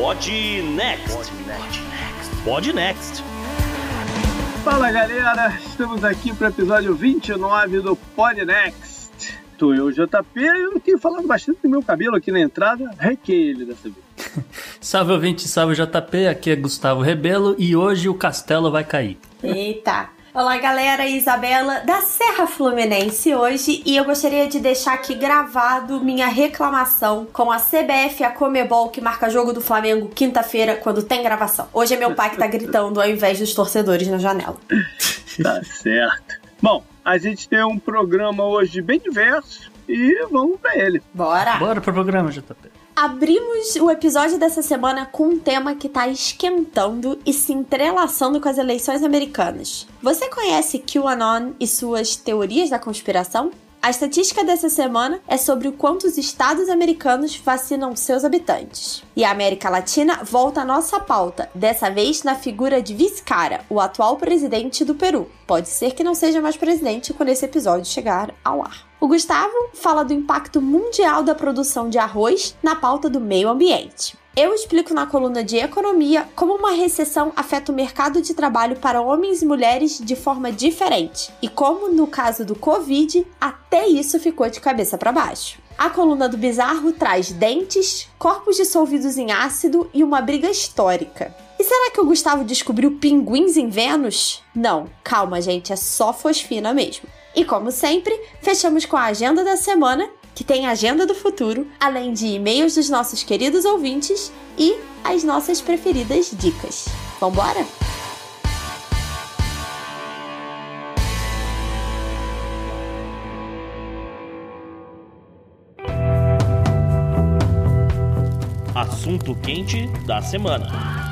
Pod Next. Pod Next. Fala galera, estamos aqui para o episódio 29 do Pod Next. Tô eu, JP, e eu tenho falado bastante do meu cabelo aqui na entrada, requei ele dessa vez. salve ouvinte, salve JP, aqui é Gustavo Rebelo e hoje o castelo vai cair. Eita! Olá, galera, Isabela da Serra Fluminense hoje e eu gostaria de deixar aqui gravado minha reclamação com a CBF e a Comebol que marca jogo do Flamengo quinta-feira quando tem gravação. Hoje é meu pai que tá gritando ao invés dos torcedores na janela. tá certo. Bom, a gente tem um programa hoje bem diverso e vamos para ele. Bora! Bora pro programa, JP. Abrimos o episódio dessa semana com um tema que está esquentando e se entrelaçando com as eleições americanas. Você conhece QAnon e suas teorias da conspiração? A estatística dessa semana é sobre o quanto os estados americanos vacinam seus habitantes. E a América Latina volta à nossa pauta, dessa vez na figura de Vizcarra, o atual presidente do Peru. Pode ser que não seja mais presidente quando esse episódio chegar ao ar. O Gustavo fala do impacto mundial da produção de arroz na pauta do meio ambiente. Eu explico na coluna de economia como uma recessão afeta o mercado de trabalho para homens e mulheres de forma diferente e como, no caso do Covid, até isso ficou de cabeça para baixo. A coluna do Bizarro traz dentes, corpos dissolvidos em ácido e uma briga histórica. E será que o Gustavo descobriu pinguins em Vênus? Não, calma, gente, é só fosfina mesmo. E como sempre, fechamos com a agenda da semana que tem a agenda do futuro, além de e-mails dos nossos queridos ouvintes e as nossas preferidas dicas. Vambora? Assunto quente da semana.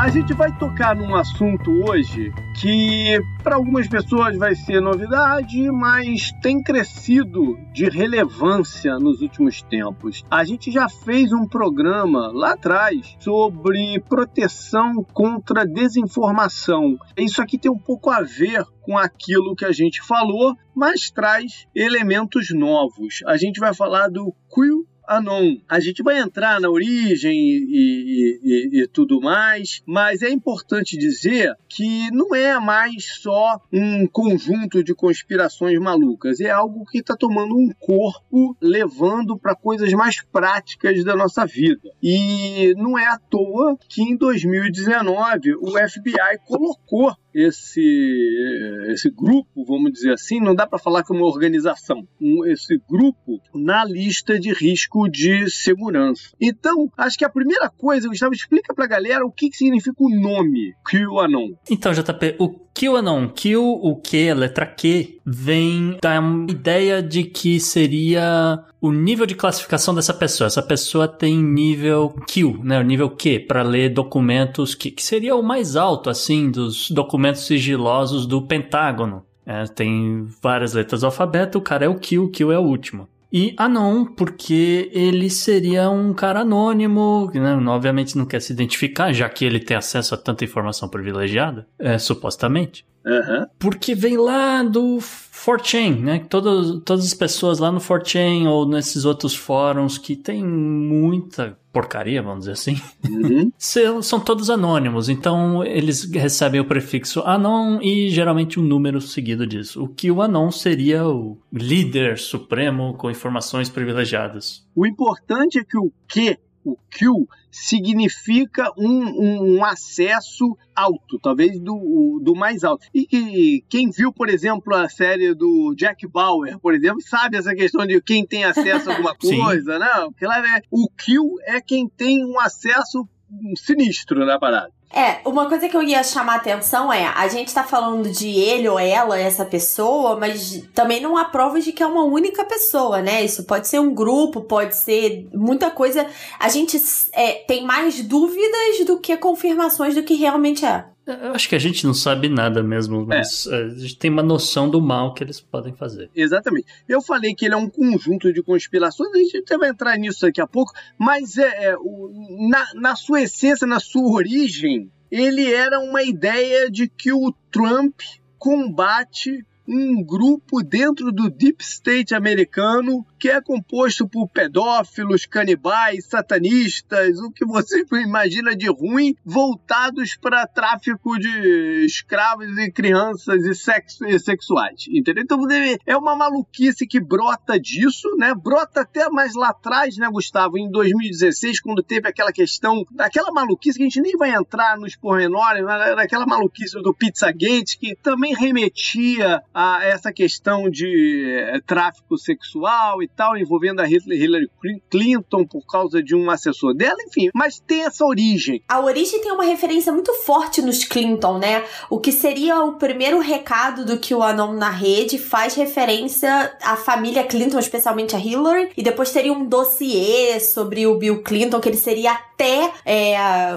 A gente vai tocar num assunto hoje que para algumas pessoas vai ser novidade, mas tem crescido de relevância nos últimos tempos. A gente já fez um programa lá atrás sobre proteção contra desinformação. Isso aqui tem um pouco a ver com aquilo que a gente falou, mas traz elementos novos. A gente vai falar do Quill Anon. A gente vai entrar na origem e, e, e, tudo mais, mas é importante dizer que não é mais só um conjunto de conspirações malucas, é algo que está tomando um corpo, levando para coisas mais práticas da nossa vida. E não é à toa que em 2019 o FBI colocou esse, esse grupo, vamos dizer assim, não dá para falar que é organização, um, esse grupo na lista de risco de segurança. Então, acho que a primeira coisa, Gustavo, explica para a galera o que, que significa o nome QAnon. Então, JP, o QAnon, Q, o Q, a letra Q, vem da ideia de que seria o nível de classificação dessa pessoa. Essa pessoa tem nível Q, né? O nível Q, para ler documentos que, que seria o mais alto, assim, dos documentos sigilosos do Pentágono. É, tem várias letras do alfabeto, o cara é o Q, o Q é o último. E Anon, porque ele seria um cara anônimo, né? obviamente não quer se identificar, já que ele tem acesso a tanta informação privilegiada, é, supostamente. Uhum. Porque vem lá do 4chan, né? Todas, todas as pessoas lá no 4chan ou nesses outros fóruns que tem muita porcaria, vamos dizer assim, uhum. são, são todos anônimos. Então eles recebem o prefixo anon e geralmente um número seguido disso. O que o anon seria o líder supremo com informações privilegiadas. O importante é que o que o Q significa um, um, acesso alto, talvez do, do mais alto. E, e, quem viu, por exemplo, a série do Jack Bauer, por exemplo, sabe essa questão de quem tem acesso a alguma coisa, não? Claro, é, o Q é quem tem um acesso sinistro na parada. É, uma coisa que eu ia chamar a atenção é, a gente tá falando de ele ou ela, essa pessoa, mas também não há provas de que é uma única pessoa, né? Isso pode ser um grupo, pode ser muita coisa. A gente é, tem mais dúvidas do que confirmações do que realmente é. Eu acho que a gente não sabe nada mesmo, mas é. a gente tem uma noção do mal que eles podem fazer. Exatamente. Eu falei que ele é um conjunto de conspirações, a gente vai entrar nisso daqui a pouco, mas é, é o, na, na sua essência, na sua origem, ele era uma ideia de que o Trump combate um grupo dentro do Deep State americano que é composto por pedófilos, canibais, satanistas, o que você imagina de ruim, voltados para tráfico de escravos e crianças e, sexo, e sexuais, entendeu? Então é uma maluquice que brota disso, né? Brota até mais lá atrás, né, Gustavo, em 2016, quando teve aquela questão, aquela maluquice que a gente nem vai entrar nos pormenores, era aquela maluquice do Pizzagate que também remetia a essa questão de é, tráfico sexual e tal, envolvendo a Hillary Clinton por causa de um assessor dela, enfim, mas tem essa origem. A origem tem uma referência muito forte nos Clinton, né? O que seria o primeiro recado do que o Anon na rede faz referência à família Clinton, especialmente a Hillary, e depois teria um dossiê sobre o Bill Clinton, que ele seria até, é,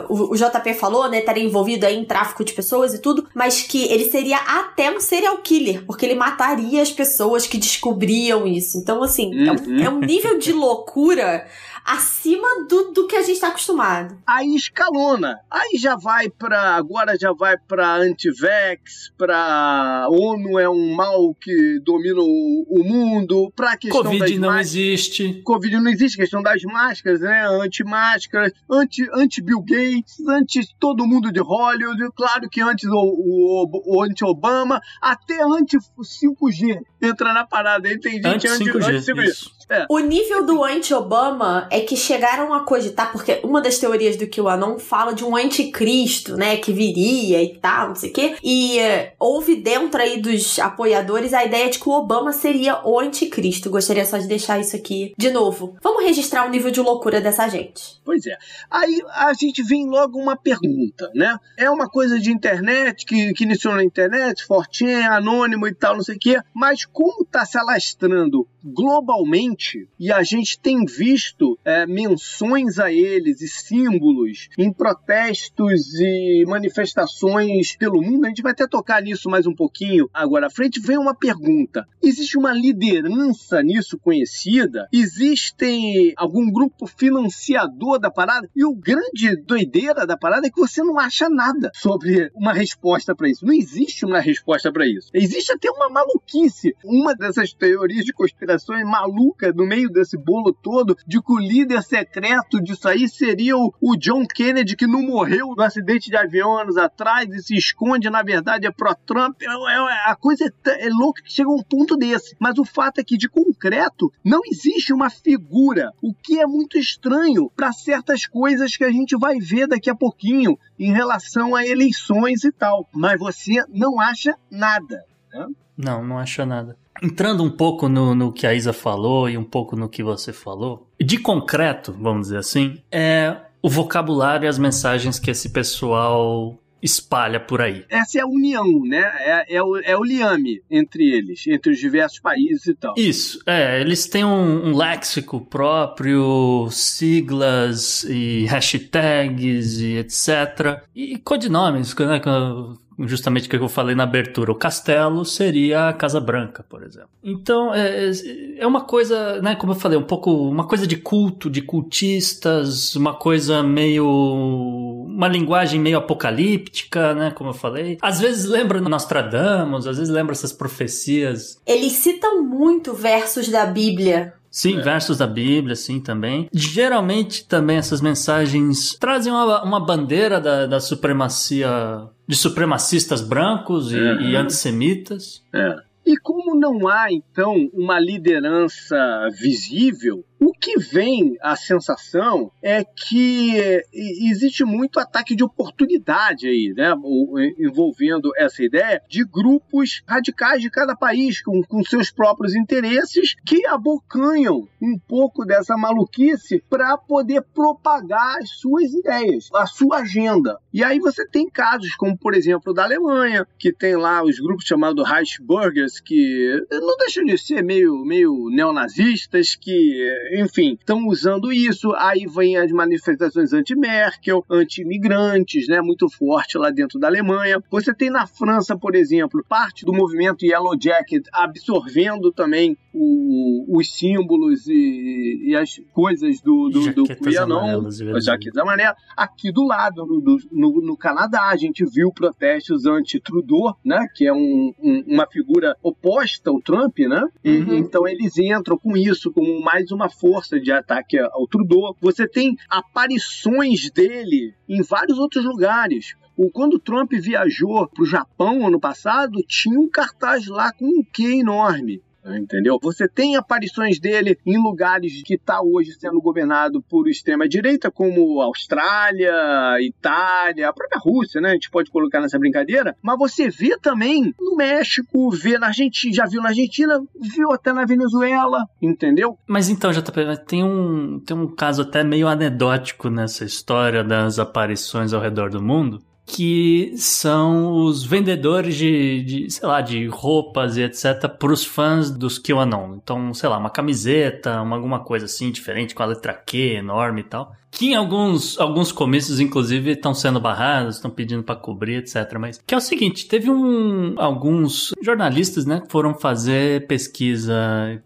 o, JP falou, né, estaria envolvido em tráfico de pessoas e tudo, mas que ele seria até um serial killer, porque ele mataria as pessoas que descobriam isso. Então, assim, é, um, é um nível de loucura acima do, do que a gente está acostumado. Aí escalona. Aí já vai para agora já vai para antivex, para ONU é um mal que domina o, o mundo, para questão Covid das não existe. Covid não existe, questão das máscaras, né? Anti-máscaras, anti, anti Bill Gates, anti todo mundo de Hollywood, claro que antes o, o, o anti-Obama, até anti 5G entra na parada. Aí tem gente anti 5G. Anti, anti é. O nível do anti-Obama é que chegaram a cogitar, porque uma das teorias do QAnon fala de um anticristo, né, que viria e tal, não sei o quê. E uh, houve dentro aí dos apoiadores a ideia de que o Obama seria o anticristo. Gostaria só de deixar isso aqui de novo. Vamos registrar o nível de loucura dessa gente. Pois é. Aí a gente vem logo uma pergunta, né? É uma coisa de internet, que, que iniciou na internet, fortinha, anônimo e tal, não sei o quê. Mas como tá se alastrando globalmente e a gente tem visto é, menções a eles e símbolos em protestos e manifestações pelo mundo. A gente vai até tocar nisso mais um pouquinho agora à frente. Vem uma pergunta: existe uma liderança nisso conhecida? Existe algum grupo financiador da parada? E o grande doideira da parada é que você não acha nada sobre uma resposta para isso. Não existe uma resposta para isso. Existe até uma maluquice. Uma dessas teorias de conspiração é maluca no meio desse bolo todo de que líder secreto disso aí seria o, o John Kennedy, que não morreu no acidente de avião anos atrás e se esconde, na verdade, é pró-Trump. É, é, a coisa é, é louca que chega a um ponto desse. Mas o fato é que, de concreto, não existe uma figura, o que é muito estranho para certas coisas que a gente vai ver daqui a pouquinho em relação a eleições e tal. Mas você não acha nada. Né? Não, não acha nada. Entrando um pouco no, no que a Isa falou e um pouco no que você falou, de concreto, vamos dizer assim, é o vocabulário e as mensagens que esse pessoal espalha por aí. Essa é a união, né? É, é, o, é o liame entre eles, entre os diversos países e tal. Isso, é. Eles têm um, um léxico próprio, siglas e hashtags e etc. E codinomes, né? Justamente o que eu falei na abertura, o castelo seria a Casa Branca, por exemplo. Então, é, é uma coisa, né, como eu falei, um pouco, uma coisa de culto, de cultistas, uma coisa meio, uma linguagem meio apocalíptica, né, como eu falei. Às vezes lembra Nostradamus, às vezes lembra essas profecias. Eles citam muito versos da Bíblia Sim, é. versos da Bíblia, sim, também. Geralmente também essas mensagens trazem uma, uma bandeira da, da supremacia, de supremacistas brancos e, é. e antissemitas. É. E como não há, então, uma liderança visível, O que vem a sensação é que existe muito ataque de oportunidade aí, né? Envolvendo essa ideia de grupos radicais de cada país com, com seus próprios interesses que abocanham um pouco dessa maluquice para poder propagar as suas ideias, a sua agenda. E aí você tem casos como, por exemplo, da Alemanha, que tem lá os grupos chamados Reichsbürgers, que não deixam de ser meio, meio neonazistas, que, enfim, estão usando isso. Aí vem as manifestações anti-Merkel, anti-imigrantes, né, muito forte lá dentro da Alemanha. Você tem na França, por exemplo, parte do movimento Yellow Jacket absorvendo também o, os símbolos e, e, as coisas do, do, do Queanon, as jaquetas amarelas. Aqui do lado, no, no, no, Canadá, a gente viu protestos anti-Trudeau, né, que é um, um, uma figura oposta ao Trump, né? Uhum. então eles entram com isso como mais uma força de ataque ao Trudeau. Você tem aparições dele em vários outros lugares. O, quando Trump viajou para o Japão ano passado, tinha um cartaz lá com um Q enorme entendeu? Você tem aparições dele em lugares que está hoje sendo governado por extrema-direita, como Austrália, Itália, a própria Rússia, né? A gente pode colocar nessa brincadeira, mas você vê também no México, vê na Argentina, já viu na Argentina, viu até na Venezuela, entendeu? Mas então, JP, tem um, tem um caso até meio anedótico nessa história das aparições ao redor do mundo, que são os vendedores de, de, sei lá, de roupas e etc para os fãs dos QAnon. Então, sei lá, uma camiseta, uma, alguma coisa assim diferente com a letra Q enorme e tal que em alguns, alguns comícios, inclusive, estão sendo barrados, estão pedindo para cobrir, etc. Mas que é o seguinte, teve um, alguns jornalistas, né, que foram fazer pesquisa,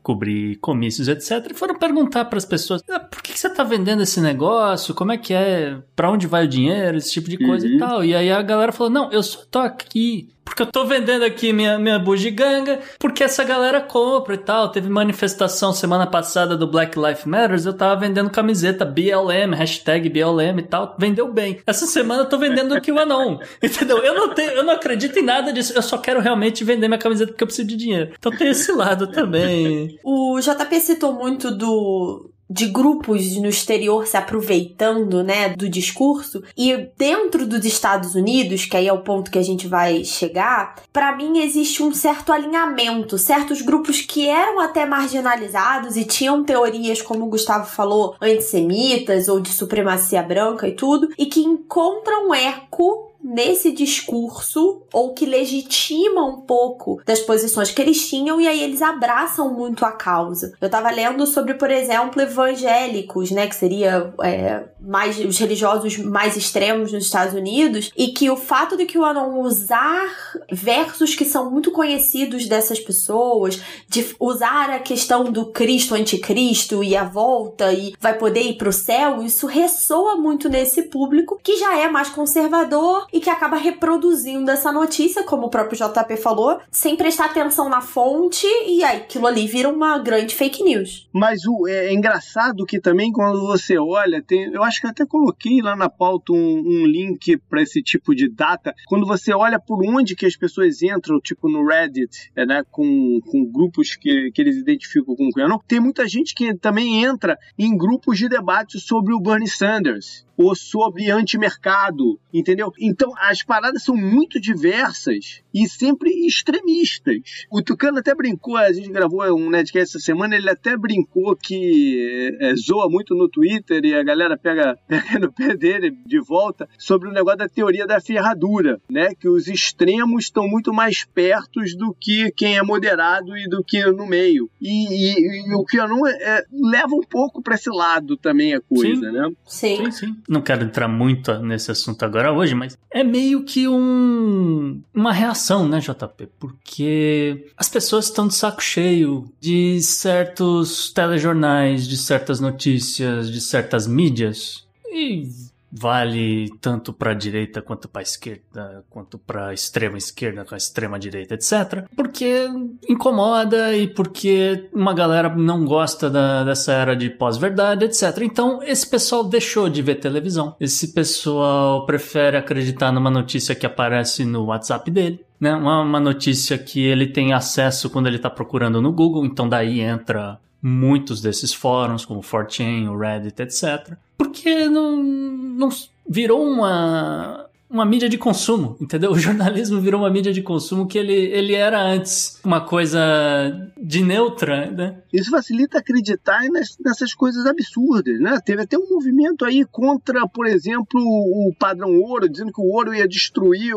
cobrir comícios, etc. E foram perguntar para as pessoas, ah, por que, que você está vendendo esse negócio? Como é que é? Para onde vai o dinheiro? Esse tipo de coisa uhum. e tal. E aí a galera falou, não, eu só tô aqui porque eu tô vendendo aqui minha, minha bugiganga, porque essa galera compra e tal. Teve manifestação semana passada do Black Lives Matters, eu tava vendendo camiseta BLM, hashtag BLM e tal. Vendeu bem. Essa semana eu tô vendendo o Anon. Entendeu? Eu não tenho, eu não acredito em nada disso. Eu só quero realmente vender minha camiseta porque eu preciso de dinheiro. Então tem esse lado também. O JP citou muito do de grupos no exterior se aproveitando, né, do discurso. E dentro dos Estados Unidos, que aí é o ponto que a gente vai chegar, para mim existe um certo alinhamento, certos grupos que eram até marginalizados e tinham teorias, como o Gustavo falou, antissemitas ou de supremacia branca e tudo, e que encontram eco nesse discurso ou que legitima um pouco das posições que eles tinham e aí eles abraçam muito a causa. Eu tava lendo sobre, por exemplo, evangélicos, né, que seria é, mais os religiosos mais extremos nos Estados Unidos e que o fato de que o Anon usar versos que são muito conhecidos dessas pessoas, de usar a questão do Cristo anticristo e a volta e vai poder ir pro céu, isso ressoa muito nesse público que já é mais conservador e que acaba reproduzindo essa notícia, como o próprio JP falou, sem prestar atenção na fonte e aí aquilo ali vira uma grande fake news. Mas o, é, é engraçado que também quando você olha, tem, eu acho que até coloquei lá na pauta um, um link para esse tipo de data. Quando você olha por onde que as pessoas entram, tipo no Reddit, é, né, com, com grupos que, que eles identificam com o QAnon, tem muita gente que também entra em grupos de debate sobre o Bernie Sanders ou sobre antimercado, entendeu? Então as paradas são muito diversas e sempre extremistas. O Tucano até brincou, a gente gravou um Nedcast essa semana, ele até brincou que é, zoa muito no Twitter e a galera pega, pega no pé dele de volta sobre o negócio da teoria da ferradura, né? Que os extremos estão muito mais perto do que quem é moderado e do que no meio. E, e, e o que eu não é, leva um pouco para esse lado também a coisa, sim. né? Sim. sim, sim não quero entrar muito nesse assunto agora hoje, mas é meio que um, uma reação, né, JP? Porque as pessoas estão de saco cheio de certos telejornais, de certas notícias, de certas mídias. E vale tanto para a direita quanto para a esquerda, quanto para a extrema esquerda com a extrema direita, etc. Porque incomoda e porque uma galera não gosta da, dessa era de pós-verdade, etc. Então esse pessoal deixou de ver televisão. Esse pessoal prefere acreditar numa notícia que aparece no WhatsApp dele. Né, uma, uma notícia que ele tem acesso quando ele está procurando no Google, então daí entra muitos desses fóruns, como o 4chan, o Reddit, etc. Porque não, não virou uma, uma mídia de consumo, entendeu? O jornalismo virou uma mídia de consumo que ele, ele era antes uma coisa de neutra, né? Isso facilita acreditar nessas coisas absurdas, né? Teve até um movimento aí contra, por exemplo, o padrão ouro, dizendo que o ouro ia destruir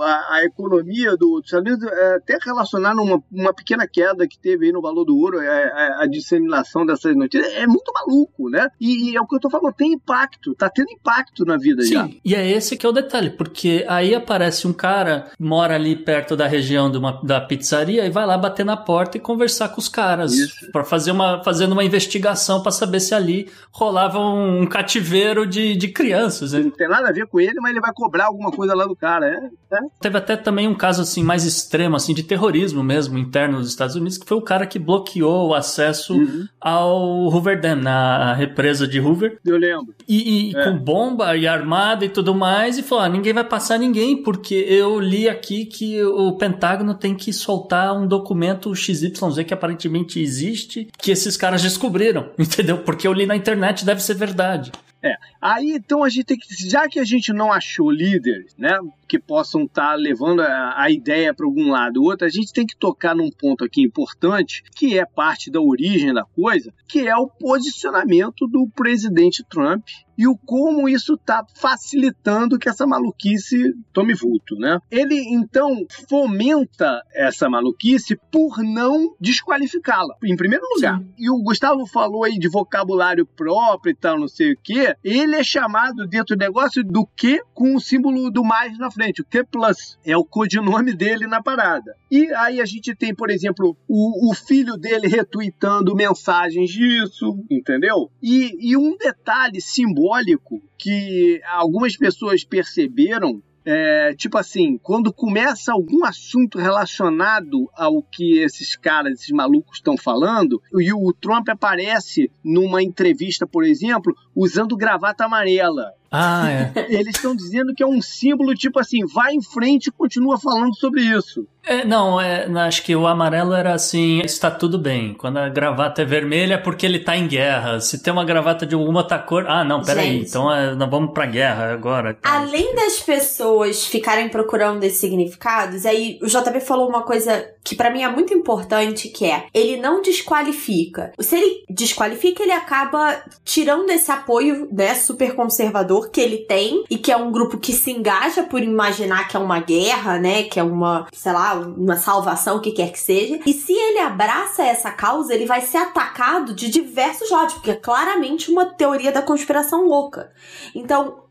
a, a, economia do, dos Estados Unidos, é, até relacionar numa uma pequena queda que teve aí no valor do ouro, a, é, a, é, a disseminação dessas notícias, é muito maluco, né? E, e, é o que eu tô falando, tem impacto, tá tendo impacto na vida Sim, já. e é esse que é o detalhe porque aí aparece um cara, mora ali perto da região de uma, da pizzaria e vai lá bater na porta e conversar com os caras para fazer uma fazendo uma investigação para saber se ali rolava um, um cativeiro de, de crianças. Né? Não tem nada a ver com ele, mas ele vai cobrar alguma coisa lá do cara, é? é? Teve até também um caso assim mais extremo assim de terrorismo mesmo interno dos Estados Unidos, que foi o cara que bloqueou o acesso uhum. ao Hoover Dam, na represa de Hoover. Eu lembro. E, e é. com bomba e armada e tudo mais, e falou: ah, ninguém vai passar ninguém, porque eu li aqui que o Pentágono tem que soltar um documento XYZ que aparentemente existe, que esses caras descobriram, entendeu? Porque eu li na internet, deve ser verdade. É. Aí então a gente tem que, já que a gente não achou líderes, né, que possam estar tá levando a, a ideia para algum lado ou outro, a gente tem que tocar num ponto aqui importante, que é parte da origem da coisa, que é o posicionamento do presidente Trump e o como isso está facilitando que essa maluquice tome vulto, né? Ele então fomenta essa maluquice por não desqualificá-la, em primeiro lugar. Sim. E o Gustavo falou aí de vocabulário próprio e tal, não sei o quê. Ele é chamado dentro do negócio do que com o símbolo do mais na frente, o Q plus é o codinome dele na parada. E aí a gente tem, por exemplo, o, o filho dele retweetando mensagens disso, entendeu? E, e um detalhe simbólico simbólico que algumas pessoas perceberam é, tipo assim, quando começa algum assunto relacionado ao que esses caras, esses malucos estão falando, e o Trump aparece numa entrevista, por exemplo, usando gravata amarela. Ah, é. Eles estão dizendo que é um símbolo, tipo assim, vai em frente e continua falando sobre isso. É, não, é, acho que o amarelo era assim, está tudo bem. Quando a gravata é vermelha é porque ele está em guerra. Se tem uma gravata de alguma outra cor, ah, não, peraí, então é, nós vamos pra guerra agora. Então. Além das pessoas ficarem procurando esses significados, aí o JB falou uma coisa que para mim é muito importante, que é, ele não desqualifica. Se ele desqualifica, ele acaba tirando esse apoio, né, super conservador que ele tem e que é um grupo que se engaja por imaginar que é uma guerra, né, que é uma, sei lá, uma salvação, o que quer que seja. E se ele abraça essa causa, ele vai ser atacado de diversos lados, porque é claramente uma teoria da conspiração louca. Então,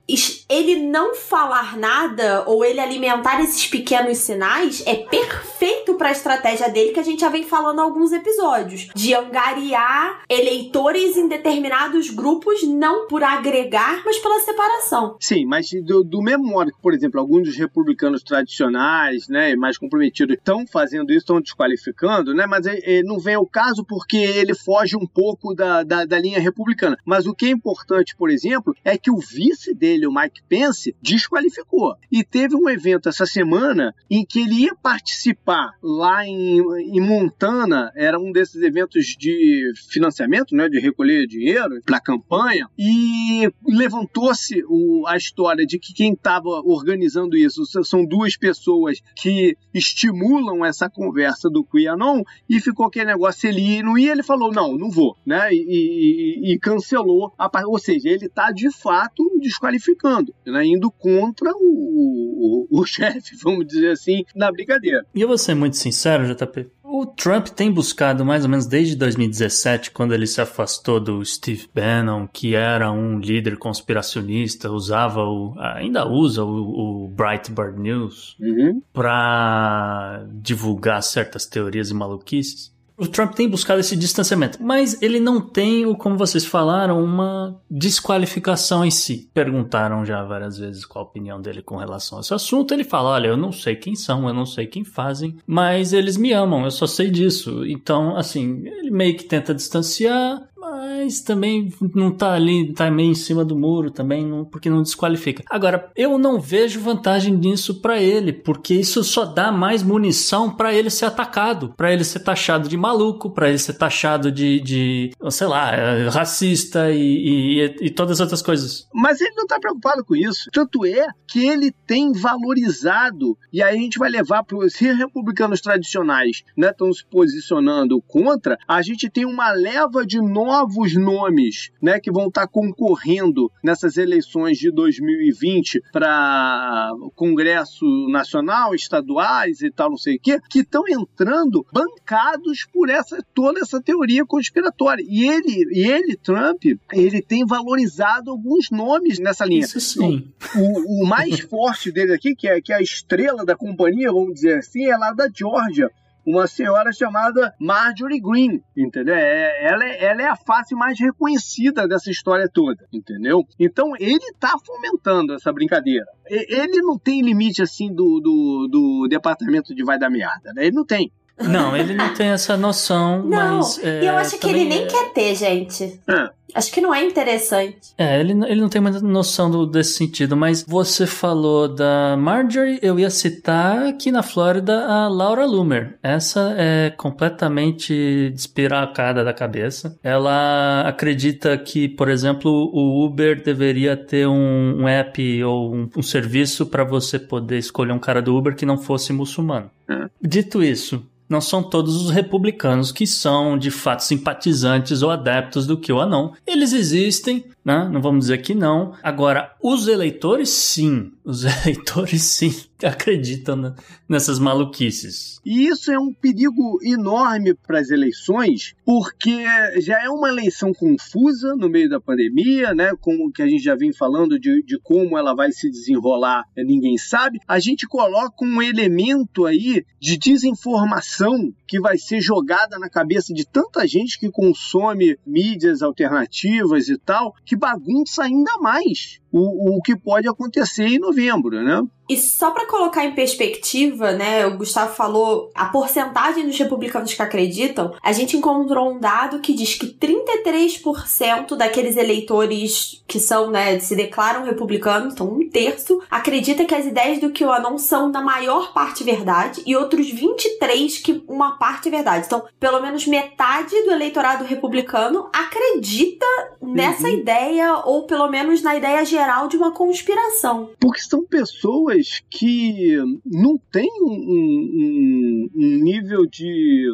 ele não falar nada ou ele alimentar esses pequenos sinais é perfeito para a estratégia dele que a gente já vem falando há alguns episódios, de angariar eleitores em determinados grupos não por agregar, mas pela separação. Sim, mas do, do mesmo modo que, por exemplo, alguns dos republicanos tradicionais, né, mais comprometidos, estão fazendo isso, estão desqualificando, né, mas é, é, não vem ao caso porque ele foge um pouco da, da, da linha republicana. Mas o que é importante, por exemplo, é que o vice dele dele, o Mike Pence, desqualificou. E teve um evento essa semana em que ele ia participar lá em, em Montana, era um desses eventos de financiamento, né, de recolher dinheiro para campanha, e levantou-se a história de que quem estava organizando isso são duas pessoas que estimulam essa conversa do QAnon, e ficou aquele negócio, ele ia e não ia, ele falou, não, não vou, né, e, e, e cancelou, a, ou seja, ele está de fato desqualificado desqualificando, né, indo contra o, o, o chefe, vamos dizer assim, na brincadeira. E eu vou ser muito sincero, JP. O Trump tem buscado, mais ou menos desde 2017, quando ele se afastou do Steve Bannon, que era um líder conspiracionista, usava o. ainda usa o, o Breitbart News uhum. para divulgar certas teorias e maluquices. O Trump tem buscado esse distanciamento, mas ele não tem, como vocês falaram, uma desqualificação em si. Perguntaram já várias vezes qual a opinião dele com relação a esse assunto. Ele fala: Olha, eu não sei quem são, eu não sei quem fazem, mas eles me amam, eu só sei disso. Então, assim, ele meio que tenta distanciar, mas também não tá ali, tá meio em cima do muro também, não, porque não desqualifica. Agora, eu não vejo vantagem nisso para ele, porque isso só dá mais munição para ele ser atacado, para ele ser taxado de maluco, para ele ser taxado de, de sei lá, é, racista e, e, e todas as outras coisas. Mas ele não tá preocupado com isso. Tanto é que ele tem valorizado, e aí a gente vai levar para os republicanos tradicionais estão né, se posicionando contra, a gente tem uma leva de novos nomes né, que vão estar tá concorrendo nessas eleições de 2020 para Congresso Nacional, estaduais e tal, não sei o quê, que estão entrando bancados por essa toda essa teoria conspiratória. E ele, e ele, Trump, ele tem valorizado alguns nomes nessa linha. Isso sim. O, o mais forte dele aqui, que é, que é a estrela da companhia, vamos dizer assim, é lá da Georgia uma senhora chamada Marjorie Green, entendeu? É, ela, é, ela é a face mais reconhecida dessa história toda, entendeu? Então ele está fomentando essa brincadeira. Ele não tem limite assim do, do, do departamento de vai dar merda, né? Ele não tem. Não, ele não tem essa noção, não, mas. É, eu acho que ele nem é... quer ter, gente. É. Acho que não é interessante. É, ele, ele não tem muita noção do, desse sentido, mas você falou da Marjorie, eu ia citar aqui na Flórida a Laura Loomer. Essa é completamente despiracada da cabeça. Ela acredita que, por exemplo, o Uber deveria ter um, um app ou um, um serviço para você poder escolher um cara do Uber que não fosse muçulmano. Dito isso, não são todos os republicanos que são de fato simpatizantes ou adeptos do QAnon. Eles existem, né? Não vamos dizer que não. Agora, os eleitores, sim. Os eleitores, sim, acreditam nessas maluquices. E isso é um perigo enorme para as eleições, porque já é uma eleição confusa no meio da pandemia, né? Como que a gente já vem falando de, de como ela vai se desenrolar, ninguém sabe. A gente coloca um elemento aí de desinformação que vai ser jogada na cabeça de tanta gente que consome mídias alternativas e tal, que bagunça ainda mais o, o que pode acontecer em novembro, né? E só para colocar em perspectiva, né, o Gustavo falou a porcentagem dos republicanos que acreditam, a gente encontrou um dado que diz que 33% daqueles eleitores que são, né, se declaram republicanos, então um terço, acredita que as ideias do QAnon são na maior parte verdade e outros 23 que uma parte é verdade. Então, pelo menos metade do eleitorado republicano acredita nessa uhum. ideia ou pelo menos na ideia geral de uma conspiração. Porque são pessoas pessoas que não têm um, um, um, nível de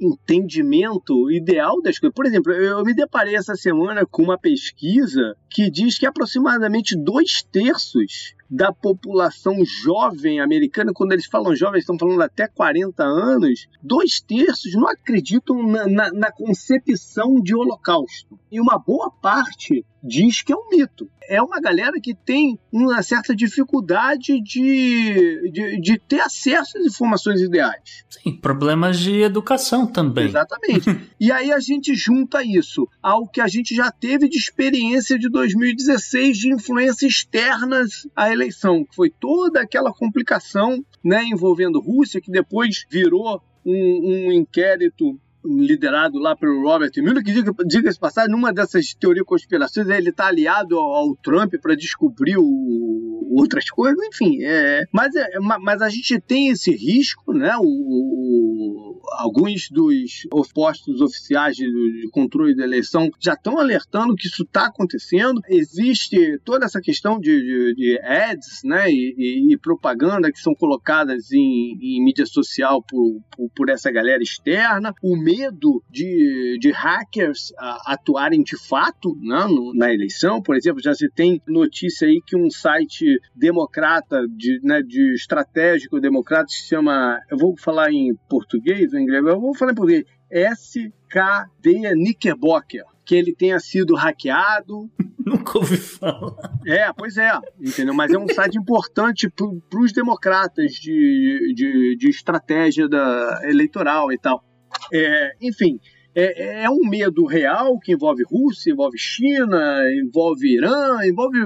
entendimento ideal das coisas. Por exemplo, eu me deparei essa semana com uma pesquisa que diz que aproximadamente dois terços da população jovem americana, quando eles falam jovem, estão falando até 40 anos, dois terços não acreditam na, na, na concepção de holocausto. E uma boa parte diz que é um mito. É uma galera que tem uma certa dificuldade de, de, de ter acesso às informações ideais. Sim, problemas de educação também. Exatamente. e aí a gente junta isso ao que a gente já teve de experiência de 2016 de influências externas à eleição, que foi toda aquela complicação né, envolvendo Rússia, que depois virou um, um inquérito liderado lá pelo Robert Mueller, que diga, diga-se passar, numa dessas teorias conspirações, ele está aliado ao, ao Trump para descobrir o, outras coisas, enfim. É, mas, é, mas a gente tem esse risco, né? O alguns dos postos oficiais de, de, controle da eleição já estão alertando que isso está acontecendo. Existe toda essa questão de, de, de ads, né? E, e, e, propaganda que são colocadas em, em mídia social por, por, por, essa galera externa. O medo de, de hackers atuarem de fato né, no, na eleição. Por exemplo, já se tem notícia aí que um site democrata, de, né, de estratégico democrata, se chama. Eu vou falar em português em inglês, eu vou falar em português. SKD Knickerbocker que ele tenha sido hackeado. Nunca ouvi falar. É, pois é, entendeu? Mas é um site importante para os democratas de, de, de, estratégia da, eleitoral e tal. É, enfim, é, é, um medo real que envolve Rússia, envolve China, envolve Irã, envolve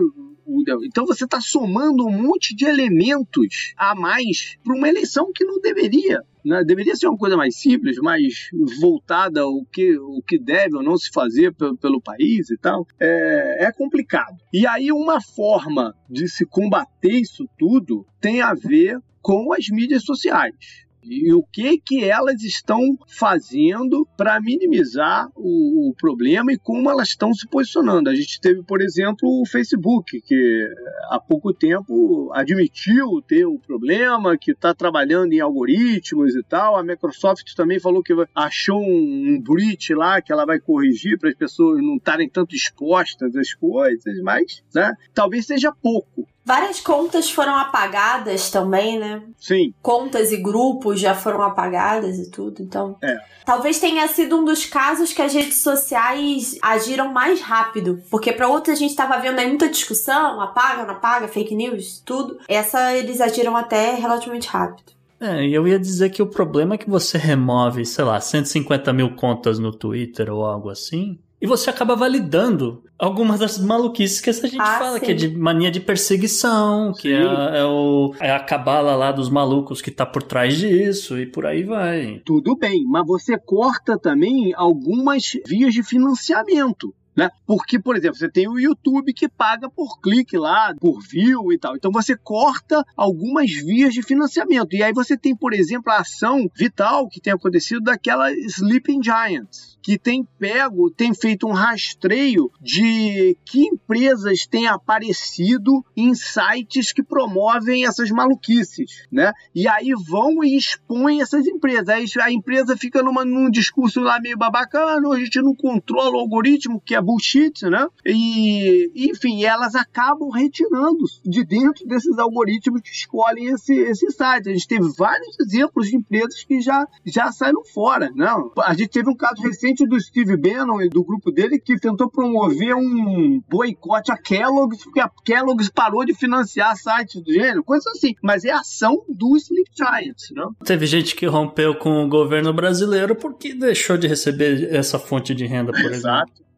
Então você está somando um monte de elementos a mais para uma eleição que não deveria. Né? Deveria ser uma coisa mais simples, mais voltada ao que, o que deve ou não se fazer pelo, país e tal. É, é complicado. E aí, uma forma de se combater isso tudo tem a ver com as mídias sociais e o que que elas estão fazendo para minimizar o, o, problema e como elas estão se posicionando. A gente teve, por exemplo, o Facebook, que há pouco tempo admitiu ter o problema, que está trabalhando em algoritmos e tal. A Microsoft também falou que achou um breach lá que ela vai corrigir para as pessoas não estarem tanto expostas às coisas, mas né, talvez seja pouco. Várias contas foram apagadas também, né? Sim. Contas e grupos já foram apagadas e tudo, então. É. Talvez tenha sido um dos casos que as redes sociais agiram mais rápido. Porque para outros a gente tava vendo aí muita discussão, apaga, não apaga, fake news, tudo. Essa eles agiram até relativamente rápido. É, e eu ia dizer que o problema é que você remove, sei lá, 150 mil contas no Twitter ou algo assim, e você acaba validando algumas das maluquices que essa gente ah, fala, sim. que é de mania de perseguição, sim. que é, é, o, é a cabala lá dos malucos que tá por trás disso e por aí vai. Tudo bem, mas você corta também algumas vias de financiamento. Né? Porque, por exemplo, você tem o YouTube que paga por clique lá, por view e tal. Então você corta algumas vias de financiamento. E aí você tem, por exemplo, a ação vital que tem acontecido daquela Sleeping Giants que tem pego, tem feito um rastreio de que empresas têm aparecido em sites que promovem essas maluquices, né? E aí vão e expõem essas empresas. Aí a empresa fica numa, num discurso lá meio babacano, a gente não controla o algoritmo, que é bullshit, né? E, enfim, elas acabam retirando de dentro desses algoritmos que escolhem esse, esse site. A gente teve vários exemplos de empresas que já, já saíram fora, né? A gente teve um caso recente do Steve Bannon e do grupo dele que tentou promover um boicote a Kellogg's, porque a Kellogg's parou de financiar sites do gênero, coisas assim. Mas é ação do Sleep Giants, né? Teve gente que rompeu com o governo brasileiro porque deixou de receber essa fonte de renda, por exemplo. Exato.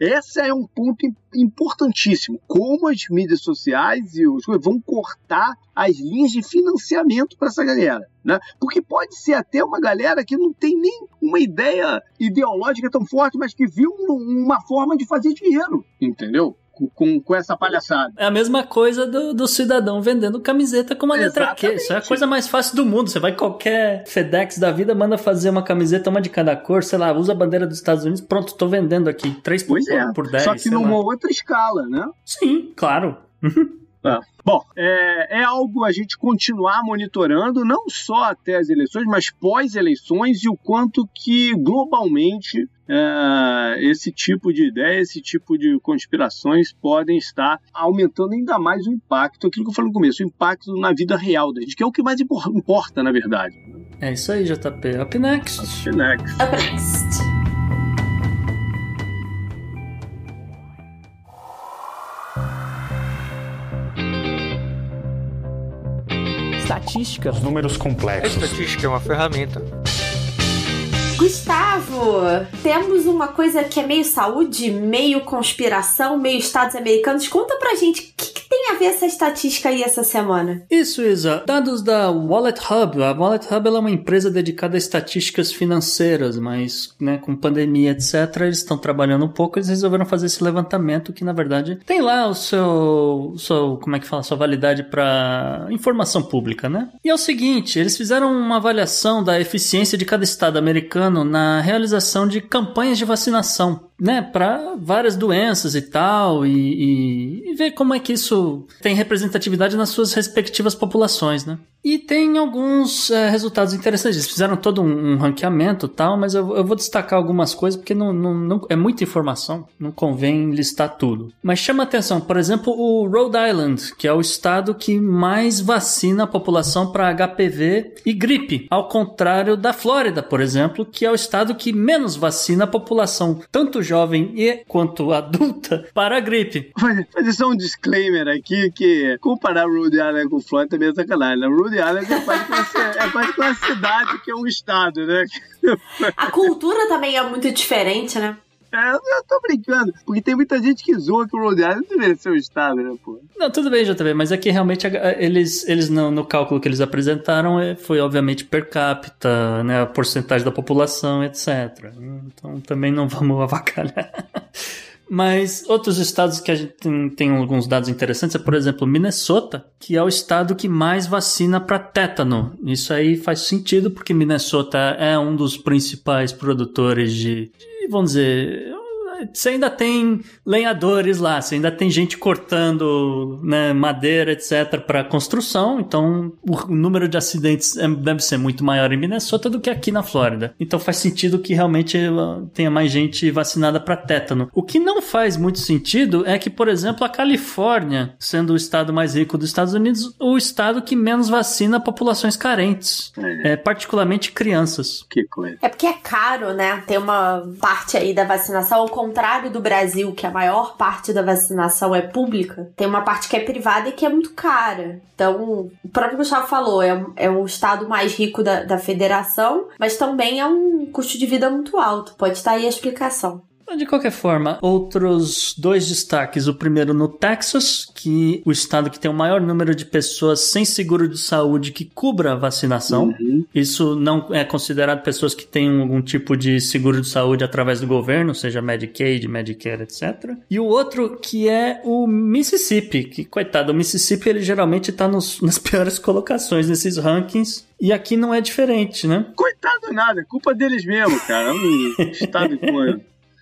Esse é um ponto importantíssimo. Como as mídias sociais e os vão cortar as linhas de financiamento para essa galera. Né? Porque pode ser até uma galera que não tem nem uma ideia ideológica tão forte, mas que viu uma forma de fazer dinheiro. Entendeu? Com, com essa palhaçada. É a mesma coisa do, do cidadão vendendo camiseta com uma letra Q. Isso é a coisa mais fácil do mundo. Você vai qualquer FedEx da vida, manda fazer uma camiseta, uma de cada cor, sei lá, usa a bandeira dos Estados Unidos, pronto, tô vendendo aqui. 3 por, é. por 10. Só que numa lá. outra escala, né? Sim, claro. É. Bom, é, é, algo a gente continuar monitorando, não só até as eleições, mas pós-eleições e o quanto que globalmente é, esse tipo de ideia, esse tipo de conspirações podem estar aumentando ainda mais o impacto, aquilo que eu falei no começo, o impacto na vida real da gente, que é o que mais importa, na verdade. É isso aí, JP. Up next. Up next. Up next. Estatística. Os números complexos. A estatística é uma ferramenta. Gustavo, temos uma coisa que é meio saúde, meio conspiração, meio Estados americanos. Conta pra gente tem a ver essa estatística aí essa semana. Isso, Isa. Dados da Wallet Hub. A Wallet Hub é uma empresa dedicada a estatísticas financeiras, mas né, com pandemia, etc., eles estão trabalhando um pouco, eles resolveram fazer esse levantamento que, na verdade, tem lá o seu, o seu como é que fala, sua validade para informação pública, né? E é o seguinte, eles fizeram uma avaliação da eficiência de cada estado americano na realização de campanhas de vacinação né, para várias doenças e tal, e, e, e, ver como é que isso tem representatividade nas suas respectivas populações, né. E tem alguns é, resultados interessantes. Eles fizeram todo um, um ranqueamento tal, mas eu, eu, vou destacar algumas coisas porque não, não, não, é muita informação, não convém listar tudo. Mas chama atenção, por exemplo, o Rhode Island, que é o estado que mais vacina a população para HPV e gripe, ao contrário da Flórida, por exemplo, que é o estado que menos vacina a população, tanto e quanto adulta para a gripe. Fazer só um disclaimer aqui que comparar Rhode Island com Flórida também é sacanagem. Né? Rhode Island é quase, uma, é quase uma cidade que é um estado, né? A cultura também é muito diferente, né? Eu tô brincando. Porque tem muita gente que zoa que o Rhode Island ser um estado, né, pô? Não, tudo bem, JB, mas é que realmente eles, eles no, no cálculo que eles apresentaram é, foi obviamente per capita, né, a porcentagem da população, etc. Então também não vamos avacalhar. Mas outros estados que a gente tem, tem alguns dados interessantes é, por exemplo, Minnesota, que é o estado que mais vacina para tétano. Isso aí faz sentido porque Minnesota é um dos principais produtores de, de vamos dizer, você ainda tem lenhadores lá, você ainda tem gente cortando né, madeira, etc., para construção. Então, o número de acidentes é- deve ser muito maior em Minnesota do que aqui na Flórida. Então, faz sentido que realmente uh, tenha mais gente vacinada para tétano. O que não faz muito sentido é que, por exemplo, a Califórnia, sendo o estado mais rico dos Estados Unidos, o estado que menos vacina populações carentes, é, particularmente crianças. Que coisa. É porque é caro, né? Tem uma parte aí da vacinação, ao contrário do Brasil, que a maior parte da vacinação é pública, tem uma parte que é privada e que é muito cara. Então, o próprio Gustavo falou, é, um- é estado mais rico da, da federação, mas também é um custo de vida muito alto. Pode estar aí a explicação. De qualquer forma, outros dois destaques. O primeiro no Texas, que o estado que tem o maior número de pessoas sem seguro de saúde que cubra a vacinação. Uhum. Isso não é considerado pessoas que têm algum tipo de seguro de saúde através do governo, seja Medicaid, Medicare, etc. E o outro que é o Mississippi, que coitado, o Mississippi ele geralmente está nas piores colocações nesses rankings. E aqui não é diferente, né? Coitado nada, é culpa deles mesmo, cara. É um estado com.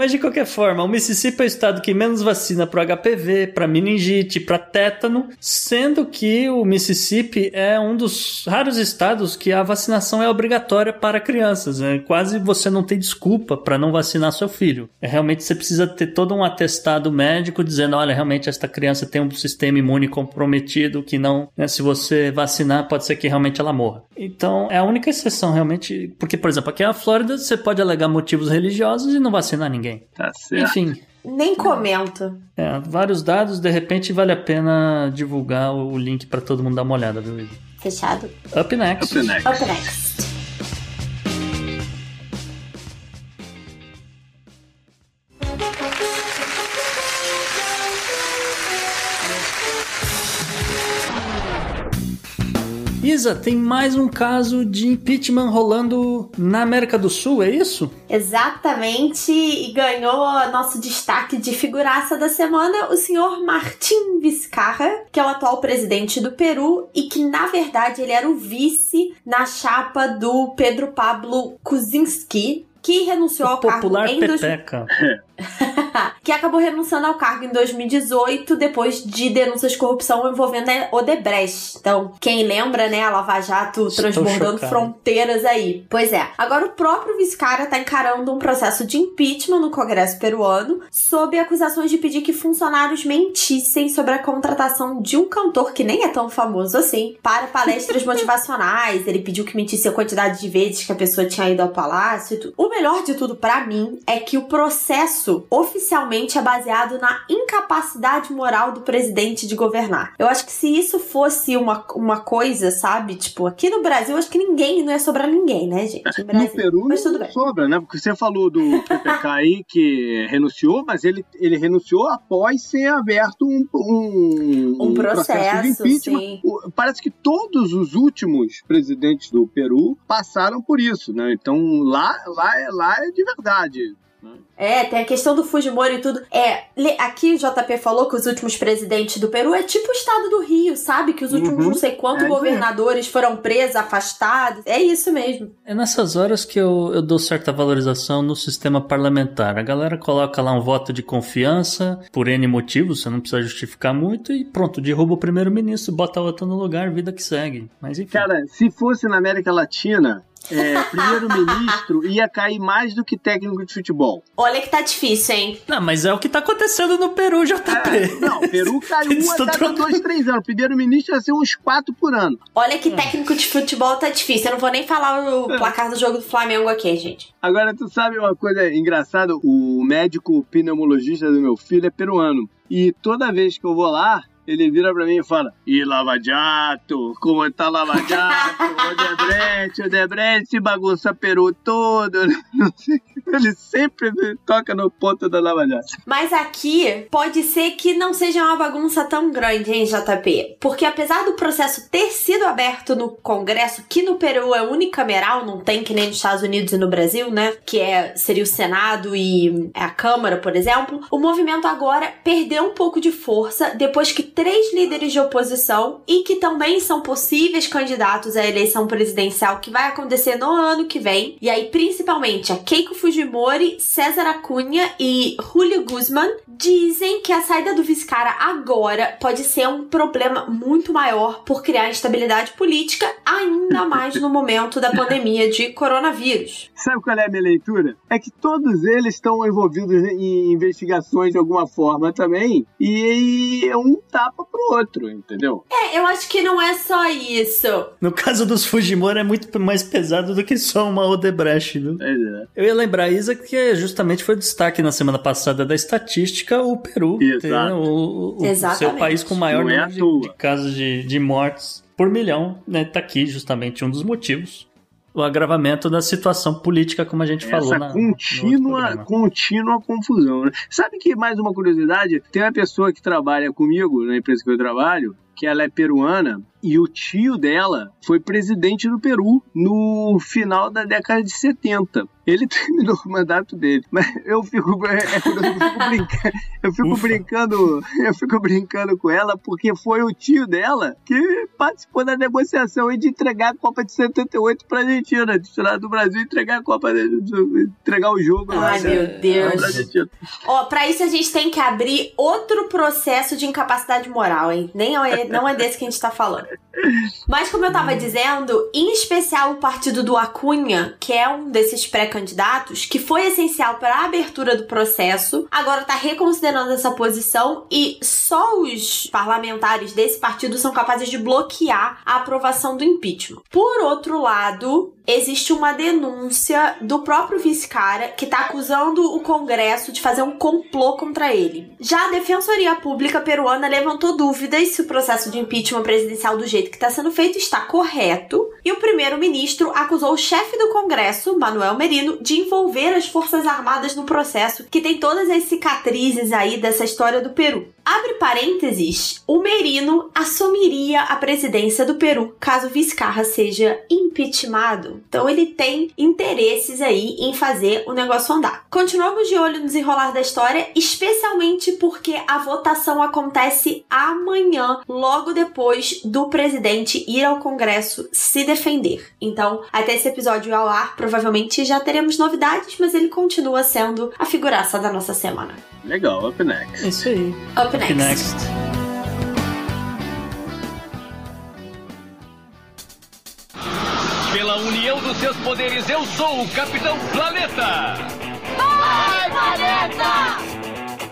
Mas de qualquer forma, o Mississippi é o estado que menos vacina para HPV, para meningite, para tétano, sendo que o Mississippi é um dos raros estados que a vacinação é obrigatória para crianças. Né? Quase você não tem desculpa para não vacinar seu filho. É, realmente você precisa ter todo um atestado médico dizendo, olha, realmente esta criança tem um sistema imune comprometido que não, né, se você vacinar, pode ser que realmente ela morra. Então, é a única exceção realmente, porque por exemplo, aqui na Flórida você pode alegar motivos religiosos e não vacinar ninguém. Tá certo. Enfim, Nem comento. é, vários dados, de repente vale a pena divulgar o link para todo mundo dar uma olhada, viu, Igor? Fechado. Up next. Up next. Up next. Isa, tem mais um caso de impeachment rolando na América do Sul, é isso? Exatamente, e ganhou nosso destaque de figuraça da semana o senhor Martin Vizcarra, que é o atual presidente do Peru e que, na verdade, ele era o vice na chapa do Pedro Pablo Kuczynski, que renunciou O ao cargo popular em dois- Pepeca. que acabou renunciando ao cargo em 2018 depois de denúncias de corrupção envolvendo a Odebrecht. Então, quem lembra, né, a Lava Jato Estou transbordando chocado. fronteiras aí. Pois é, agora o próprio Vizcarra tá encarando um processo de impeachment no Congresso peruano sob acusações de pedir que funcionários mentissem sobre a contratação de um cantor que nem é tão famoso assim para palestras motivacionais. Ele pediu que mentisse a quantidade de vezes que a pessoa tinha ido ao palácio. O melhor de tudo pra mim é que o processo oficialmente é baseado na incapacidade moral do presidente de governar. Eu acho que se isso fosse uma, uma coisa, sabe? Tipo, aqui no Brasil, acho que ninguém não ia sobrar ninguém, né, gente? No No Brasil. Peru Mas tudo bem. sobra, né? Porque você falou do PPK aí que renunciou, mas ele, ele renunciou após ser aberto um, um, Um processo, de impeachment. sim. Parece que todos os últimos presidentes do Peru passaram por isso, né? Então lá, lá, é, lá é de verdade. É, tem a questão do Fujimori e tudo. É, aqui o JP falou que os últimos presidentes do Peru é tipo o estado do Rio, sabe? Que os últimos Uhum. não sei quantos É aí. governadores foram presos, afastados. É isso mesmo. É nessas horas que eu, eu dou certa valorização no sistema parlamentar. A galera coloca lá um voto de confiança por N motivos, você não precisa justificar muito, e pronto, derruba o primeiro-ministro, bota outro no lugar, vida que segue. Mas enfim. Cara, se fosse na América Latina, é, primeiro-ministro ia cair mais do que técnico de futebol. Olha que tá difícil, hein? Não, mas é o que tá acontecendo no Peru, JP. É, não, Peru caiu um a cada trocando. dois, três anos. Primeiro-ministro ia ser uns quatro por ano. Olha que técnico de futebol tá difícil. Eu não vou nem falar o placar do jogo do Flamengo aqui, gente. Agora, tu sabe uma coisa engraçada? O médico pneumologista do meu filho é peruano. E toda vez que eu vou lá, ele vira pra mim e fala: E Lava Jato? Como tá Lava Jato? Odebrecht, Odebrecht bagunça Peru todo. Ele sempre toca no ponto da Lava Jato. Mas aqui pode ser que não seja uma bagunça tão grande, hein, JP? Porque apesar do processo ter sido aberto no Congresso, que no Peru é unicameral, não tem que nem nos Estados Unidos e no Brasil, né? Que é, seria o Senado e a Câmara, por exemplo, o movimento agora perdeu um pouco de força depois que três líderes de oposição e que também são possíveis candidatos à eleição presidencial que vai acontecer no ano que vem, e aí principalmente a Keiko Fujimori, César Acunha e Julio Guzman, dizem que a saída do vice-cara agora pode ser um problema muito maior por criar instabilidade política, ainda mais no momento da pandemia de coronavírus. Sabe qual é a minha leitura? É que todos eles estão envolvidos em investigações de alguma forma também, e um tapa pro outro, entendeu? É, eu acho que não é só isso. No caso dos Fujimori é muito mais pesado do que só uma Odebrecht, viu? É. Eu ia lembrar, Isa, que justamente foi o destaque na semana passada da estatística, o Peru Exato. ter o, o Exatamente. seu país com maior é número de, de casos de, de mortes por milhão, né? Tá aqui justamente um dos motivos. O agravamento da situação política, como a gente falou Essa no outro contínua, contínua confusão. Né? Sabe que mais uma curiosidade? Tem uma pessoa que trabalha comigo na empresa que eu trabalho, que ela é peruana, e o tio dela foi presidente do Peru no final da década de 70. Ele terminou o mandato dele. Mas eu fico, eu fico, brincando, eu fico brincando, eu fico brincando com ela porque foi o tio dela que participou da negociação de entregar a Copa de 78 pra Argentina, de tirar do Brasil e entregar a Copa, de, de- entregar o jogo lá, Ai, né, meu Deus. pra Argentina. Ó, pra isso a gente tem que abrir outro processo de incapacidade moral, hein? Nem é, não é desse que a gente tá falando. Mas como eu tava dizendo, em especial o partido do Acunha, que é um desses pré-candidatos, que foi essencial para a abertura do processo, agora tá reconsiderando essa posição e só os parlamentares desse partido são capazes de bloquear a aprovação do impeachment. Por outro lado, existe uma denúncia do próprio vice-cara que tá acusando o Congresso de fazer um complô contra ele. Já a Defensoria Pública peruana levantou dúvidas se o processo de impeachment presidencial do jeito que está sendo feito está correto, e o primeiro-ministro acusou o chefe do Congresso, Manuel Merino, de envolver as Forças Armadas no processo, que tem todas as cicatrizes aí dessa história do Peru. Abre parênteses, o Merino assumiria a presidência do Peru caso Vizcarra seja impeachmentado. Então ele tem interesses aí em fazer o negócio andar. Continuamos de olho no desenrolar da história, especialmente porque a votação acontece amanhã, logo depois do presidente ir ao Congresso se defender. Então, até esse episódio ao ar, provavelmente já teremos novidades, mas ele continua sendo a figuraça da nossa semana. Legal, up next. É Isso aí. Up. Up next. Pela união dos seus poderes, eu sou o Capitão Planeta!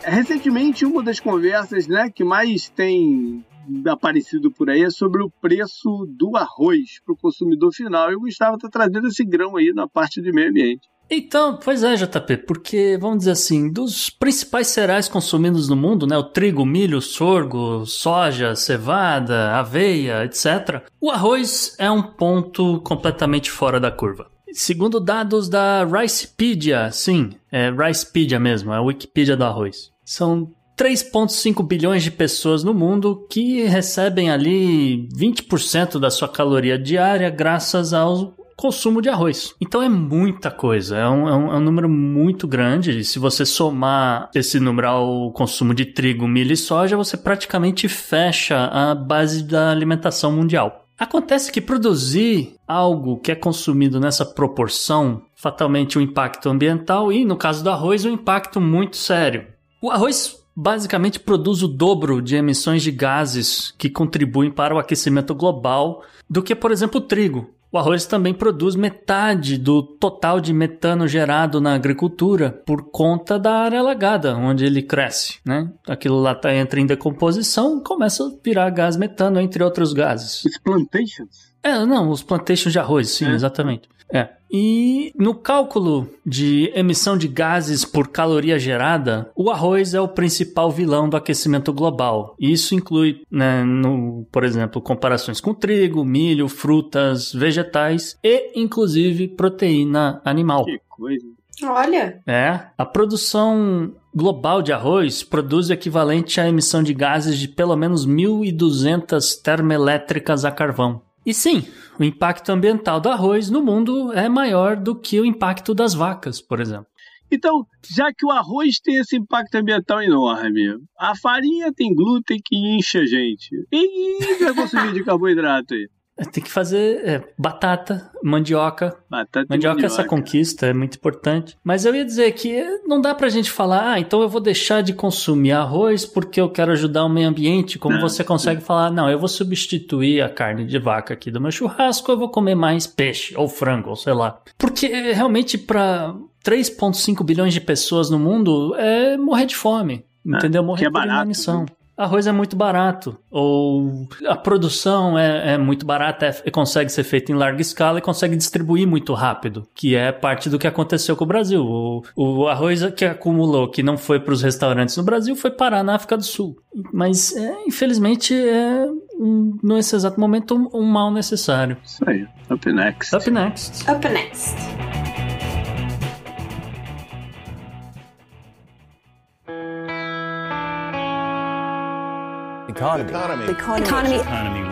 Recentemente, uma das conversas né, que mais tem aparecido por aí é sobre o preço do arroz para o consumidor final. E o Gustavo está trazendo esse grão aí na parte de meio ambiente. Então, pois é, JP, porque, vamos dizer assim, dos principais cereais consumidos no mundo, né, o trigo, milho, sorgo, soja, cevada, aveia, etc., o arroz é um ponto completamente fora da curva. Segundo dados da Ricepedia, sim, é Ricepedia mesmo, é a Wikipedia do arroz, são 3,5 bilhões de pessoas no mundo que recebem ali 20% da sua caloria diária graças ao consumo de arroz. Então é muita coisa, é um, é um, é um número muito grande. E se você somar esse número ao consumo de trigo, milho e soja, você praticamente fecha a base da alimentação mundial. Acontece que produzir algo que é consumido nessa proporção, fatalmente um impacto ambiental e, no caso do arroz, um impacto muito sério. O arroz basicamente produz o dobro de emissões de gases que contribuem para o aquecimento global do que, por exemplo, o trigo. O arroz também produz metade do total de metano gerado na agricultura por conta da área alagada onde ele cresce, né? Aquilo lá tá, entra em decomposição e começa a virar gás metano, entre outros gases. Os plantations? É, não, os plantations de arroz, sim, É. exatamente. É. E no cálculo de emissão de gases por caloria gerada, o arroz é o principal vilão do aquecimento global. Isso inclui, né, no, por exemplo, comparações com trigo, milho, frutas, vegetais e, inclusive, proteína animal. Que coisa. Olha, É, a produção global de arroz produz o equivalente à emissão de gases de pelo menos 1.200 termoelétricas a carvão. E sim, o impacto ambiental do arroz no mundo é maior do que o impacto das vacas, por exemplo. Então, já que o arroz tem esse impacto ambiental enorme, a farinha tem glúten que incha a gente. E vai consumir de carboidrato aí? Tem que fazer é, batata, mandioca. Batata e Mandioca é essa conquista, é muito importante. Mas eu ia dizer que não dá pra gente falar, ah, então eu vou deixar de consumir arroz porque eu quero ajudar o meio ambiente. Como Não. você consegue falar, não, eu vou substituir a carne de vaca aqui do meu churrasco, eu vou comer mais peixe ou frango, ou sei lá. Porque realmente pra 3,5 bilhões de pessoas no mundo é morrer de fome. Entendeu? Morrer é por barato, inanição. né? Arroz é muito barato, ou a produção é, é muito barata, é- consegue ser feita em larga escala e consegue distribuir muito rápido, que é parte do que aconteceu com o Brasil. O, o arroz que acumulou, que não foi para os restaurantes no Brasil, foi parar na África do Sul. Mas, é, infelizmente, é um- nesse exato momento um, um mal necessário. Isso aí. Up next. Up next. up next.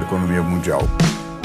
Economia mundial.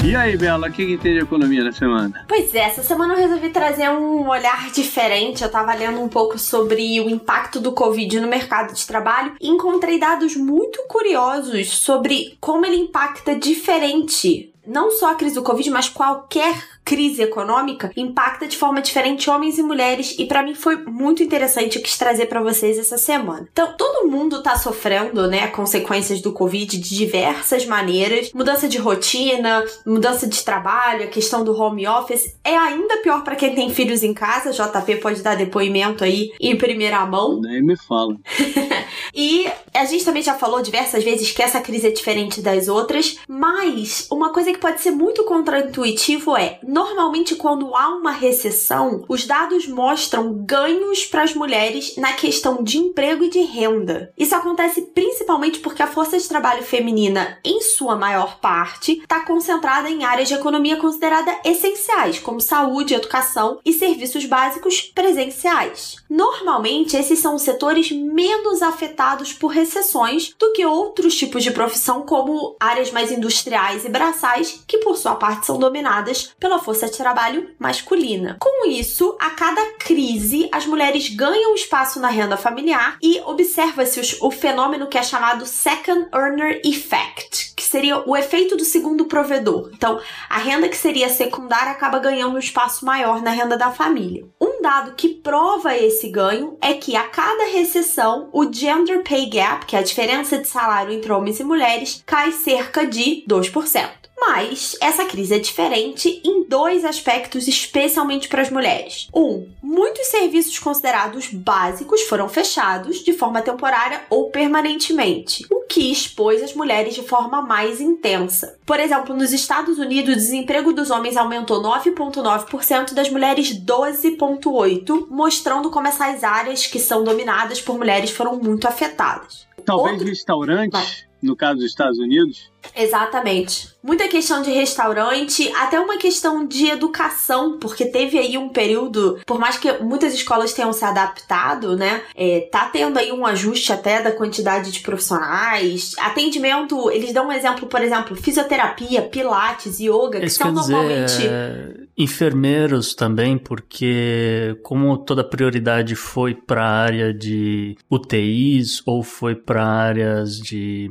E aí, Bela, o que, que tem de economia na semana? Pois é, essa semana eu resolvi trazer um olhar diferente. Eu tava lendo um pouco sobre o impacto do Covid no mercado de trabalho e encontrei dados muito curiosos sobre como ele impacta diferente. Não só a crise do Covid, mas qualquer crise econômica impacta de forma diferente homens e mulheres e pra mim foi muito interessante eu quis trazer pra vocês essa semana. Então, todo mundo tá sofrendo, né, consequências do Covid de diversas maneiras, mudança de rotina, mudança de trabalho, a questão do home office é ainda pior pra quem tem filhos em casa. JP pode dar depoimento aí em primeira mão. Nem me fala. E a gente também já falou diversas vezes que essa crise é diferente das outras, mas uma coisa que pode ser muito contraintuitivo é, normalmente quando há uma recessão, os dados mostram ganhos para as mulheres na questão de emprego e de renda. Isso acontece principalmente porque a força de trabalho feminina, em sua maior parte, está concentrada em áreas de economia consideradas essenciais, como saúde, educação e serviços básicos presenciais. Normalmente, esses são os setores menos afetados por recessões do que outros tipos de profissão, como áreas mais industriais e braçais, que por sua parte são dominadas pela força de trabalho masculina. Com isso, a cada crise, as mulheres ganham espaço na renda familiar e observa-se o fenômeno que é chamado Second Earner Effect, que seria o efeito do segundo provedor. Então, a renda que seria secundária acaba ganhando um espaço maior na renda da família. Um dado que prova esse ganho é que a cada recessão, o Gender Pay Gap, que é a diferença de salário entre homens e mulheres, cai cerca de 2%. Mas essa crise é diferente em dois aspectos, especialmente para as mulheres. Um, muitos serviços considerados básicos foram fechados de forma temporária ou permanentemente, o que expôs as mulheres de forma mais intensa. Por exemplo, nos Estados Unidos, o desemprego dos homens aumentou 9,9%, das mulheres 12,8%, mostrando como essas áreas que são dominadas por mulheres foram muito afetadas. Talvez Outro- restaurantes, no caso dos Estados Unidos. Exatamente. Muita questão de restaurante, até uma questão de educação, porque teve aí um período, por mais que muitas escolas tenham se adaptado, né? É, tá tendo aí um ajuste até da quantidade de profissionais. Atendimento, eles dão um exemplo, por exemplo, fisioterapia, pilates, yoga, que Isso são quer dizer, normalmente. é, enfermeiros também, porque como toda prioridade foi para a área de UTIs ou foi para áreas de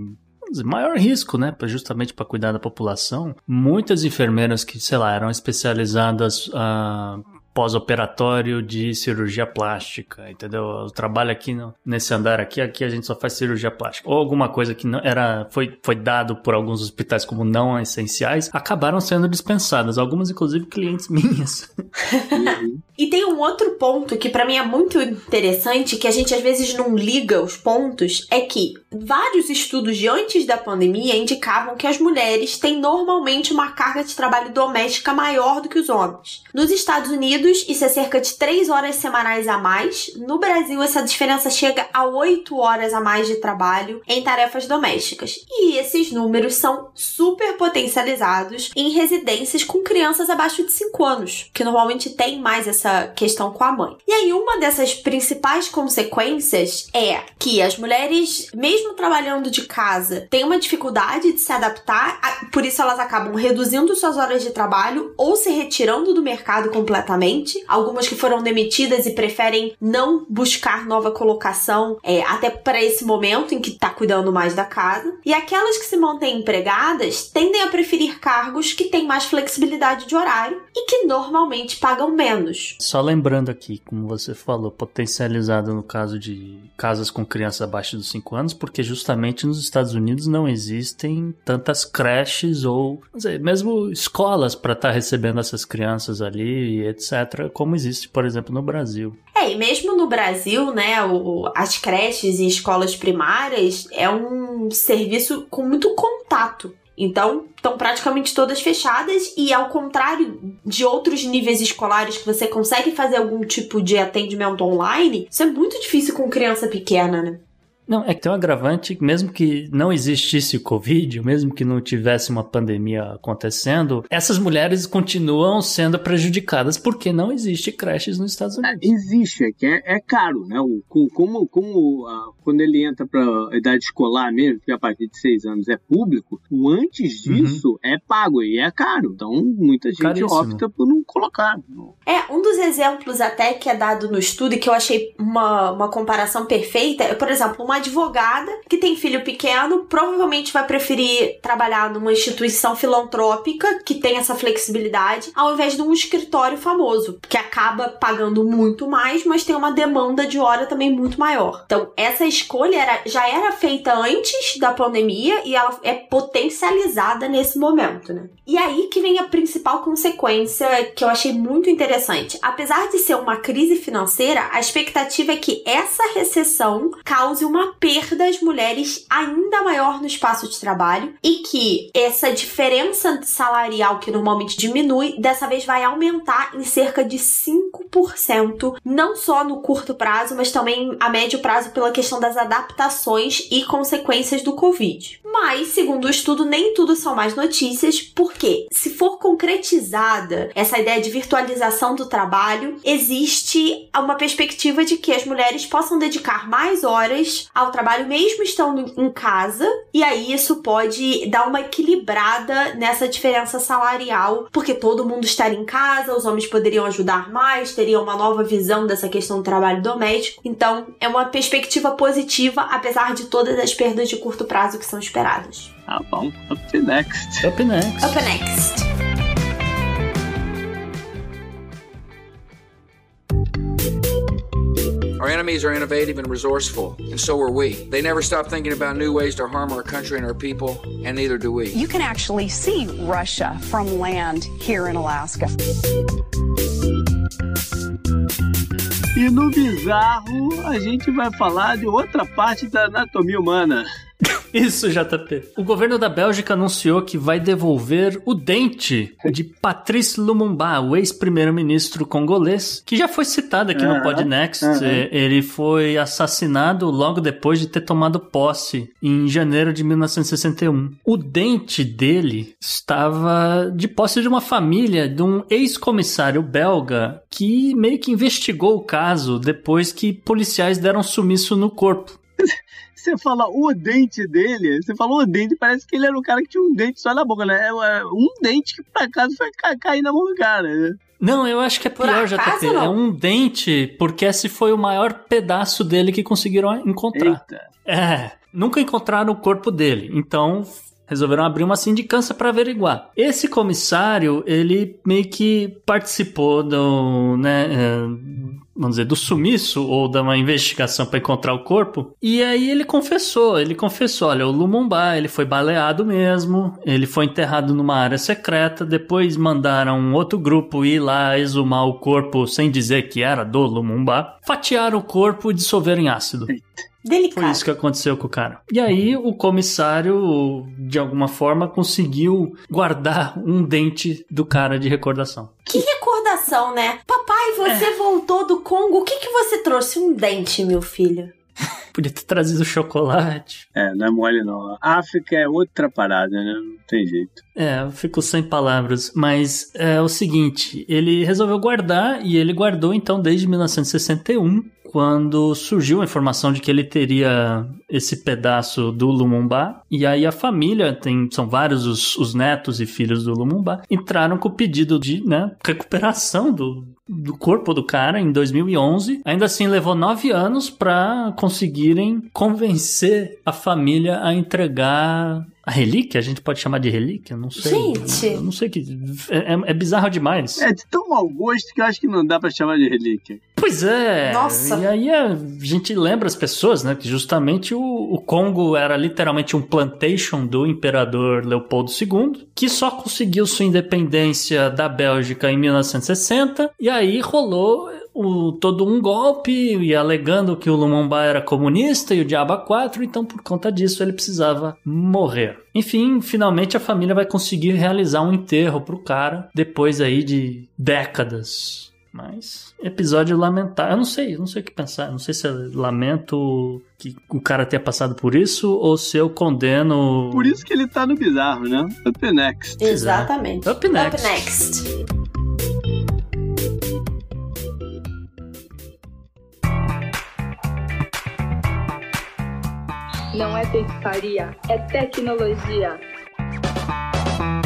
dizer, maior risco, né, justamente para cuidar da população, muitas enfermeiras que, sei lá, eram especializadas ah, pós-operatório de cirurgia plástica, entendeu? Eu trabalho aqui no- nesse andar aqui, aqui a gente só faz cirurgia plástica. Ou alguma coisa que não era foi, foi dado por alguns hospitais como não essenciais, acabaram sendo dispensadas. Algumas, inclusive, clientes minhas. E tem um outro ponto que para mim é muito interessante, que a gente às vezes não liga os pontos, é que vários estudos de antes da pandemia indicavam que as mulheres têm normalmente uma carga de trabalho doméstica maior do que os homens. Nos Estados Unidos, isso é cerca de 3 horas semanais a mais. No Brasil, essa diferença chega a 8 horas a mais de trabalho em tarefas domésticas. E esses números são super potencializados em residências com crianças abaixo de 5 anos, que normalmente tem mais essa essa questão com a mãe. E aí, uma dessas principais consequências é que as mulheres, mesmo trabalhando de casa, têm uma dificuldade de se adaptar, por isso elas acabam reduzindo suas horas de trabalho ou se retirando do mercado completamente. Algumas que foram demitidas e preferem não buscar nova colocação, é, até para esse momento em que está cuidando mais da casa. E aquelas que se mantêm empregadas tendem a preferir cargos que têm mais flexibilidade de horário e que normalmente pagam menos. Só lembrando aqui, como você falou, potencializado no caso de casas com crianças abaixo dos 5 anos, porque justamente nos Estados Unidos não existem tantas creches ou dizer, mesmo escolas para estar tá recebendo essas crianças ali, etc., como existe, por exemplo, no Brasil. É, e mesmo no Brasil, né, o, as creches e escolas primárias é um serviço com muito contato. Então, estão praticamente todas fechadas e ao contrário de outros níveis escolares que você consegue fazer algum tipo de atendimento online, isso é muito difícil com criança pequena, né? Não, é que tem um agravante, mesmo que não existisse o Covid, mesmo que não tivesse uma pandemia acontecendo, essas mulheres continuam sendo prejudicadas porque não existe creches nos Estados é, Unidos. É, existe, é que é, é, caro, né? O, como como a, quando ele entra para a idade escolar mesmo, que a partir de seis anos é público, o antes uhum. disso uhum. é pago e é caro. Então muita gente Caríssimo. opta por não colocar. É, um dos exemplos até que é dado no estudo e que eu achei uma, uma comparação perfeita é, por exemplo, uma advogada que tem filho pequeno provavelmente vai preferir trabalhar numa instituição filantrópica que tem essa flexibilidade ao invés de um escritório famoso, que acaba pagando muito mais, mas tem uma demanda de hora também muito maior. Então, essa escolha era, já era feita antes da pandemia e ela é potencializada nesse momento, né? E aí que vem a principal consequência que eu achei muito interessante. Apesar de ser uma crise financeira, a expectativa é que essa recessão cause uma perda das mulheres ainda maior no espaço de trabalho e que essa diferença salarial que normalmente diminui, dessa vez vai aumentar em cerca de 5%, não só no curto prazo, mas também a médio prazo pela questão das adaptações e consequências do Covid. Mas, segundo o estudo, nem tudo são mais notícias, porque se for concretizada essa ideia de virtualização do trabalho, existe uma perspectiva de que as mulheres possam dedicar mais horas ao trabalho mesmo estando em casa, e aí isso pode dar uma equilibrada nessa diferença salarial, porque todo mundo estaria em casa, os homens poderiam ajudar mais, teriam uma nova visão dessa questão do trabalho doméstico. Então, é uma perspectiva positiva, apesar de todas as perdas de curto prazo que são esperadas. Ah, bom. Up next. Up next. Up next. Our enemies are innovative and resourceful, and so are we. They never stop thinking about new ways to harm our country and our people, and neither do we. You can actually see Russia from land here in Alaska. E no bizarro, a gente vai falar de outra parte da anatomia humana. Isso, JP. O governo da Bélgica anunciou que vai devolver o dente de Patrice Lumumba, o ex-primeiro-ministro congolês, que já foi citado aqui uhum, no Podnext. Uhum. Ele foi assassinado logo depois de ter tomado posse, em janeiro de 1961. O dente dele estava de posse de uma família, de um ex-comissário belga, que meio que investigou o caso depois que policiais deram sumiço no corpo. Você fala o dente dele, você falou o dente, parece que ele era um cara que tinha um dente só na boca, né? É, um dente que por acaso foi cair na mão do cara, né? Não, eu acho que é pior, JP. É um dente, porque esse foi o maior pedaço dele que conseguiram encontrar. Eita. É, nunca encontraram o corpo dele. Então, resolveram abrir uma sindicância para averiguar. Esse comissário, ele meio que participou do, né, é, vamos dizer, do sumiço ou da uma investigação para encontrar o corpo. E aí ele confessou, ele confessou, olha, o Lumumba, ele foi baleado mesmo, ele foi enterrado numa área secreta, depois mandaram um outro grupo ir lá exumar o corpo sem dizer que era do Lumumba, fatiaram o corpo e dissolveram em ácido. Delicado. Foi isso que aconteceu com o cara. E aí o comissário, de alguma forma, conseguiu guardar um dente do cara de recordação. Que recordação, né? Papai, você é. voltou do Congo. O que, que você trouxe? Um dente, meu filho. Podia ter trazido chocolate. É, não é mole não. A África é outra parada, né? Não tem jeito. É, eu fico sem palavras. Mas é o seguinte, ele resolveu guardar e ele guardou então desde 1961 quando surgiu a informação de que ele teria esse pedaço do Lumumba. E aí a família, tem, são vários os, os netos e filhos do Lumumba, entraram com o pedido de né, recuperação do, do corpo do cara em 2011. Ainda assim, levou nove anos para conseguirem convencer a família a entregar a relíquia? A gente pode chamar de relíquia? Não sei. Gente! Eu não sei que. É, é, é, bizarro demais. É de tão mau gosto que eu acho que não dá para chamar de relíquia. Pois é. Nossa! E aí a gente lembra as pessoas, né? Que justamente o, o Congo era literalmente um plantation do imperador Leopoldo II, que só conseguiu sua independência da Bélgica em 1960. E aí rolou o, todo um golpe e alegando que o Lumumba era comunista e o Diaba 4, então por conta disso ele precisava morrer. Enfim, finalmente a família vai conseguir realizar um enterro pro cara depois aí de décadas. Mas episódio lamentável. Eu não sei, eu não sei o que pensar. Eu não sei se eu lamento que o cara tenha passado por isso ou se eu condeno. Por isso que ele tá no bizarro, né? Up next. Exatamente. Up next. Up next. Não é pescaria, é tecnologia.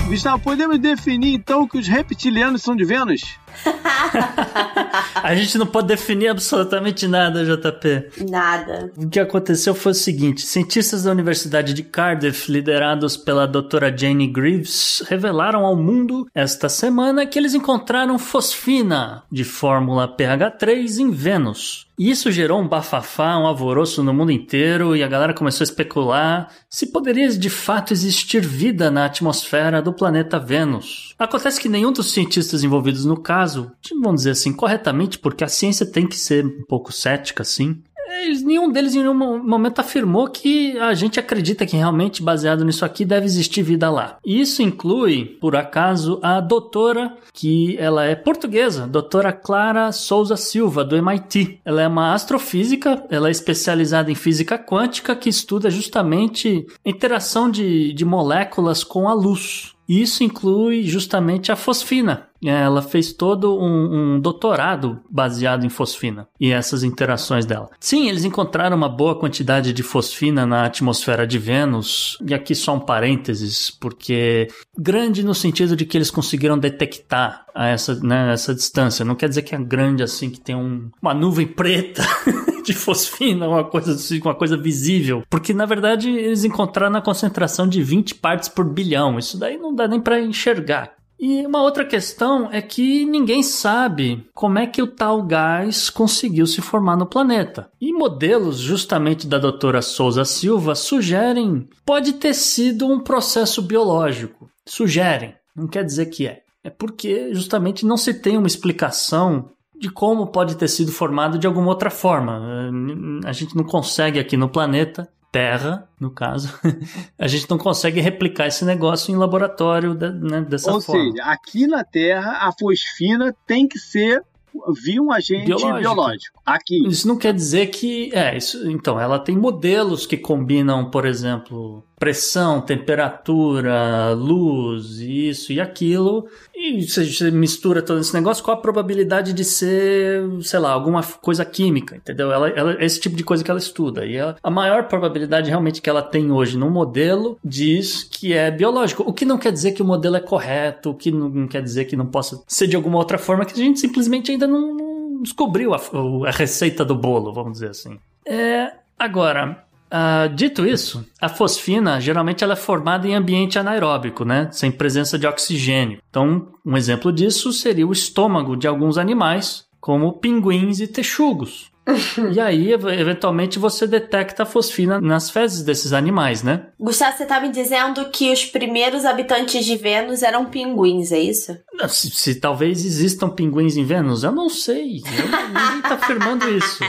Gustavo, podemos definir então que os reptilianos são de Vênus? a gente não pode definir absolutamente nada, JP. Nada. O que aconteceu foi o seguinte: cientistas da Universidade de Cardiff, liderados pela doutora Jane Greaves, revelaram ao mundo esta semana que eles encontraram fosfina de fórmula pH3 em Vênus. E isso gerou um bafafá, um alvoroço no mundo inteiro e a galera começou a especular se poderia de fato existir vida na atmosfera do planeta Vênus. Acontece que nenhum dos cientistas envolvidos no caso caso, vamos dizer assim, corretamente, porque a ciência tem que ser um pouco cética, assim. Nenhum deles em nenhum momento afirmou que a gente acredita que realmente, baseado nisso aqui, deve existir vida lá. Isso inclui, por acaso, a doutora, que ela é portuguesa, doutora Clara Souza Silva, do MIT. Ela é uma astrofísica, ela é especializada em física quântica, que estuda justamente a interação de, de moléculas com a luz. Isso inclui justamente a fosfina. Ela fez todo um, um, doutorado baseado em fosfina e essas interações dela. Sim, eles encontraram uma boa quantidade de fosfina na atmosfera de Vênus, e aqui só um parênteses, porque grande no sentido de que eles conseguiram detectar a essa, né, essa distância. Não quer dizer que é grande assim, que tem um, uma nuvem preta. de fosfina, uma coisa assim, uma coisa visível. Porque na verdade eles encontraram na concentração de 20 partes por bilhão. Isso daí não dá nem para enxergar. E uma outra questão é que ninguém sabe como é que o tal gás conseguiu se formar no planeta. E modelos justamente da doutora Souza Silva sugerem pode ter sido um processo biológico. Sugerem, não quer dizer que é. É porque justamente não se tem uma explicação de como pode ter sido formado de alguma outra forma. A gente não consegue aqui no planeta Terra, no caso, a gente não consegue replicar esse negócio em laboratório né, dessa Ou forma. Ou seja, aqui na Terra a fosfina tem que ser via um agente biológico. biológico. Aqui. Isso não quer dizer que. É, isso, então, ela tem modelos que combinam, por exemplo, pressão, temperatura, luz, isso e aquilo. E você mistura todo esse negócio, qual a probabilidade de ser, sei lá, alguma coisa química, entendeu? Ela, ela esse tipo de coisa que ela estuda. E ela, a maior probabilidade realmente que ela tem hoje no modelo diz que é biológico. O que não quer dizer que o modelo é correto, o que não quer dizer que não possa ser de alguma outra forma, que a gente simplesmente ainda não, não descobriu a, a receita do bolo, vamos dizer assim. É, agora, Uh, dito isso, a fosfina geralmente ela é formada em ambiente anaeróbico, né? sem presença de oxigênio. Então, um exemplo disso seria o estômago de alguns animais, como pinguins e texugos. e aí, eventualmente, você detecta a fosfina nas fezes desses animais, né? Gustavo, você tá me dizendo que os primeiros habitantes de Vênus eram pinguins, é isso? Se, se talvez existam pinguins em Vênus, eu não sei. Eu, ninguém tá afirmando isso.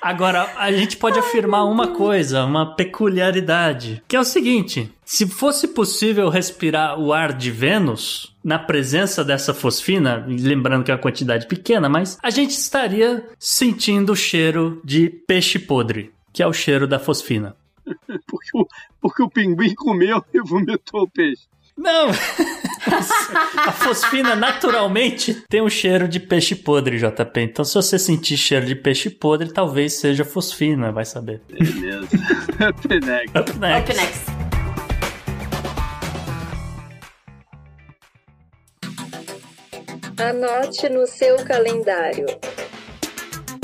Agora, a gente pode afirmar uma coisa, uma peculiaridade, que é o seguinte: se fosse possível respirar o ar de Vênus, na presença dessa fosfina, lembrando que é uma quantidade pequena, mas a gente estaria sentindo o cheiro de peixe podre, que é o cheiro da fosfina. porque, o, porque o pinguim comeu e vomitou o peixe. Não! a fosfina naturalmente tem um cheiro de peixe podre, JP. Então, se você sentir cheiro de peixe podre, talvez seja fosfina, vai saber. Beleza. Up next. Up next. Up next. Anote no seu calendário.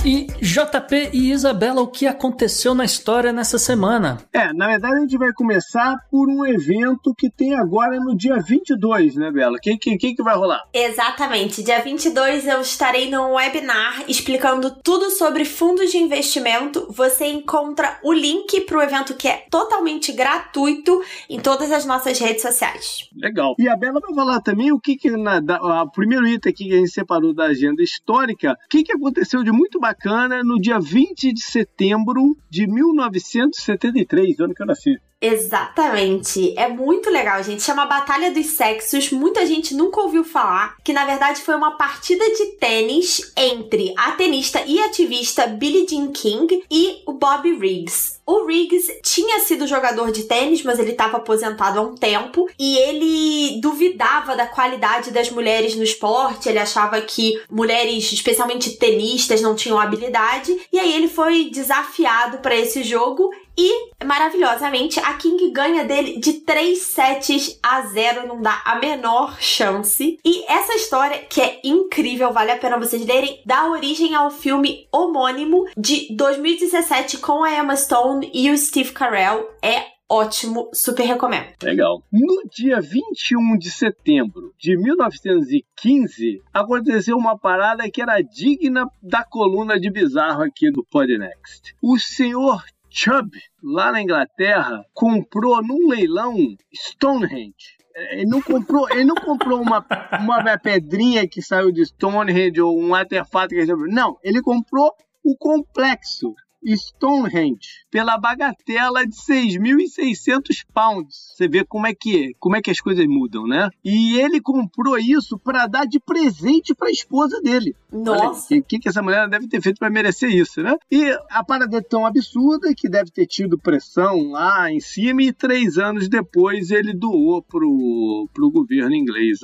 E JP e Isabela, o que aconteceu na história nessa semana? É, na verdade a gente vai começar por um evento que tem agora no dia 22, né, Bela? O que, que, que, vai rolar? Exatamente. Dia 22 eu estarei num webinar explicando tudo sobre fundos de investimento. Você encontra o link para o evento que é totalmente gratuito em todas as nossas redes sociais. Legal. E a Bela vai falar também o que, que na, da, o primeiro item aqui que a gente separou da agenda histórica, o que, que aconteceu de muito bacana bacana no dia 20 de setembro de 1973, ano que eu nasci. Exatamente. É muito legal, gente. Chama Batalha dos Sexos. Muita gente nunca ouviu falar. Que na verdade foi uma partida de tênis entre a tenista e ativista Billie Jean King e o Bobby Riggs. O Riggs tinha sido jogador de tênis, mas ele estava aposentado há um tempo e ele duvidava da qualidade das mulheres no esporte. Ele achava que mulheres, especialmente tenistas, não tinham habilidade. E aí ele foi desafiado para esse jogo e, maravilhosamente, a King ganha dele de 3 sets a 0, não dá a menor chance. E essa história, que é incrível, vale a pena vocês lerem, dá origem ao filme homônimo de 2017 com a Emma Stone e o Steve Carell. É ótimo, super recomendo. Legal. No dia 21 de setembro de 1915, aconteceu uma parada que era digna da coluna de bizarro aqui do Podnext. O senhor Chubb, lá na Inglaterra, comprou num leilão Stonehenge. Ele não comprou, ele não comprou uma, uma pedrinha que saiu de Stonehenge ou um artefato que ele Não, ele comprou o complexo. Stonehenge pela bagatela de 6.600 pounds. Você vê como é que como é que as coisas mudam, né? E ele comprou isso para dar de presente para a esposa dele. Nossa. O que, que essa mulher deve ter feito para merecer isso, né? E a parada é tão absurda que deve ter tido pressão lá em cima e três anos depois ele doou pro, pro governo inglês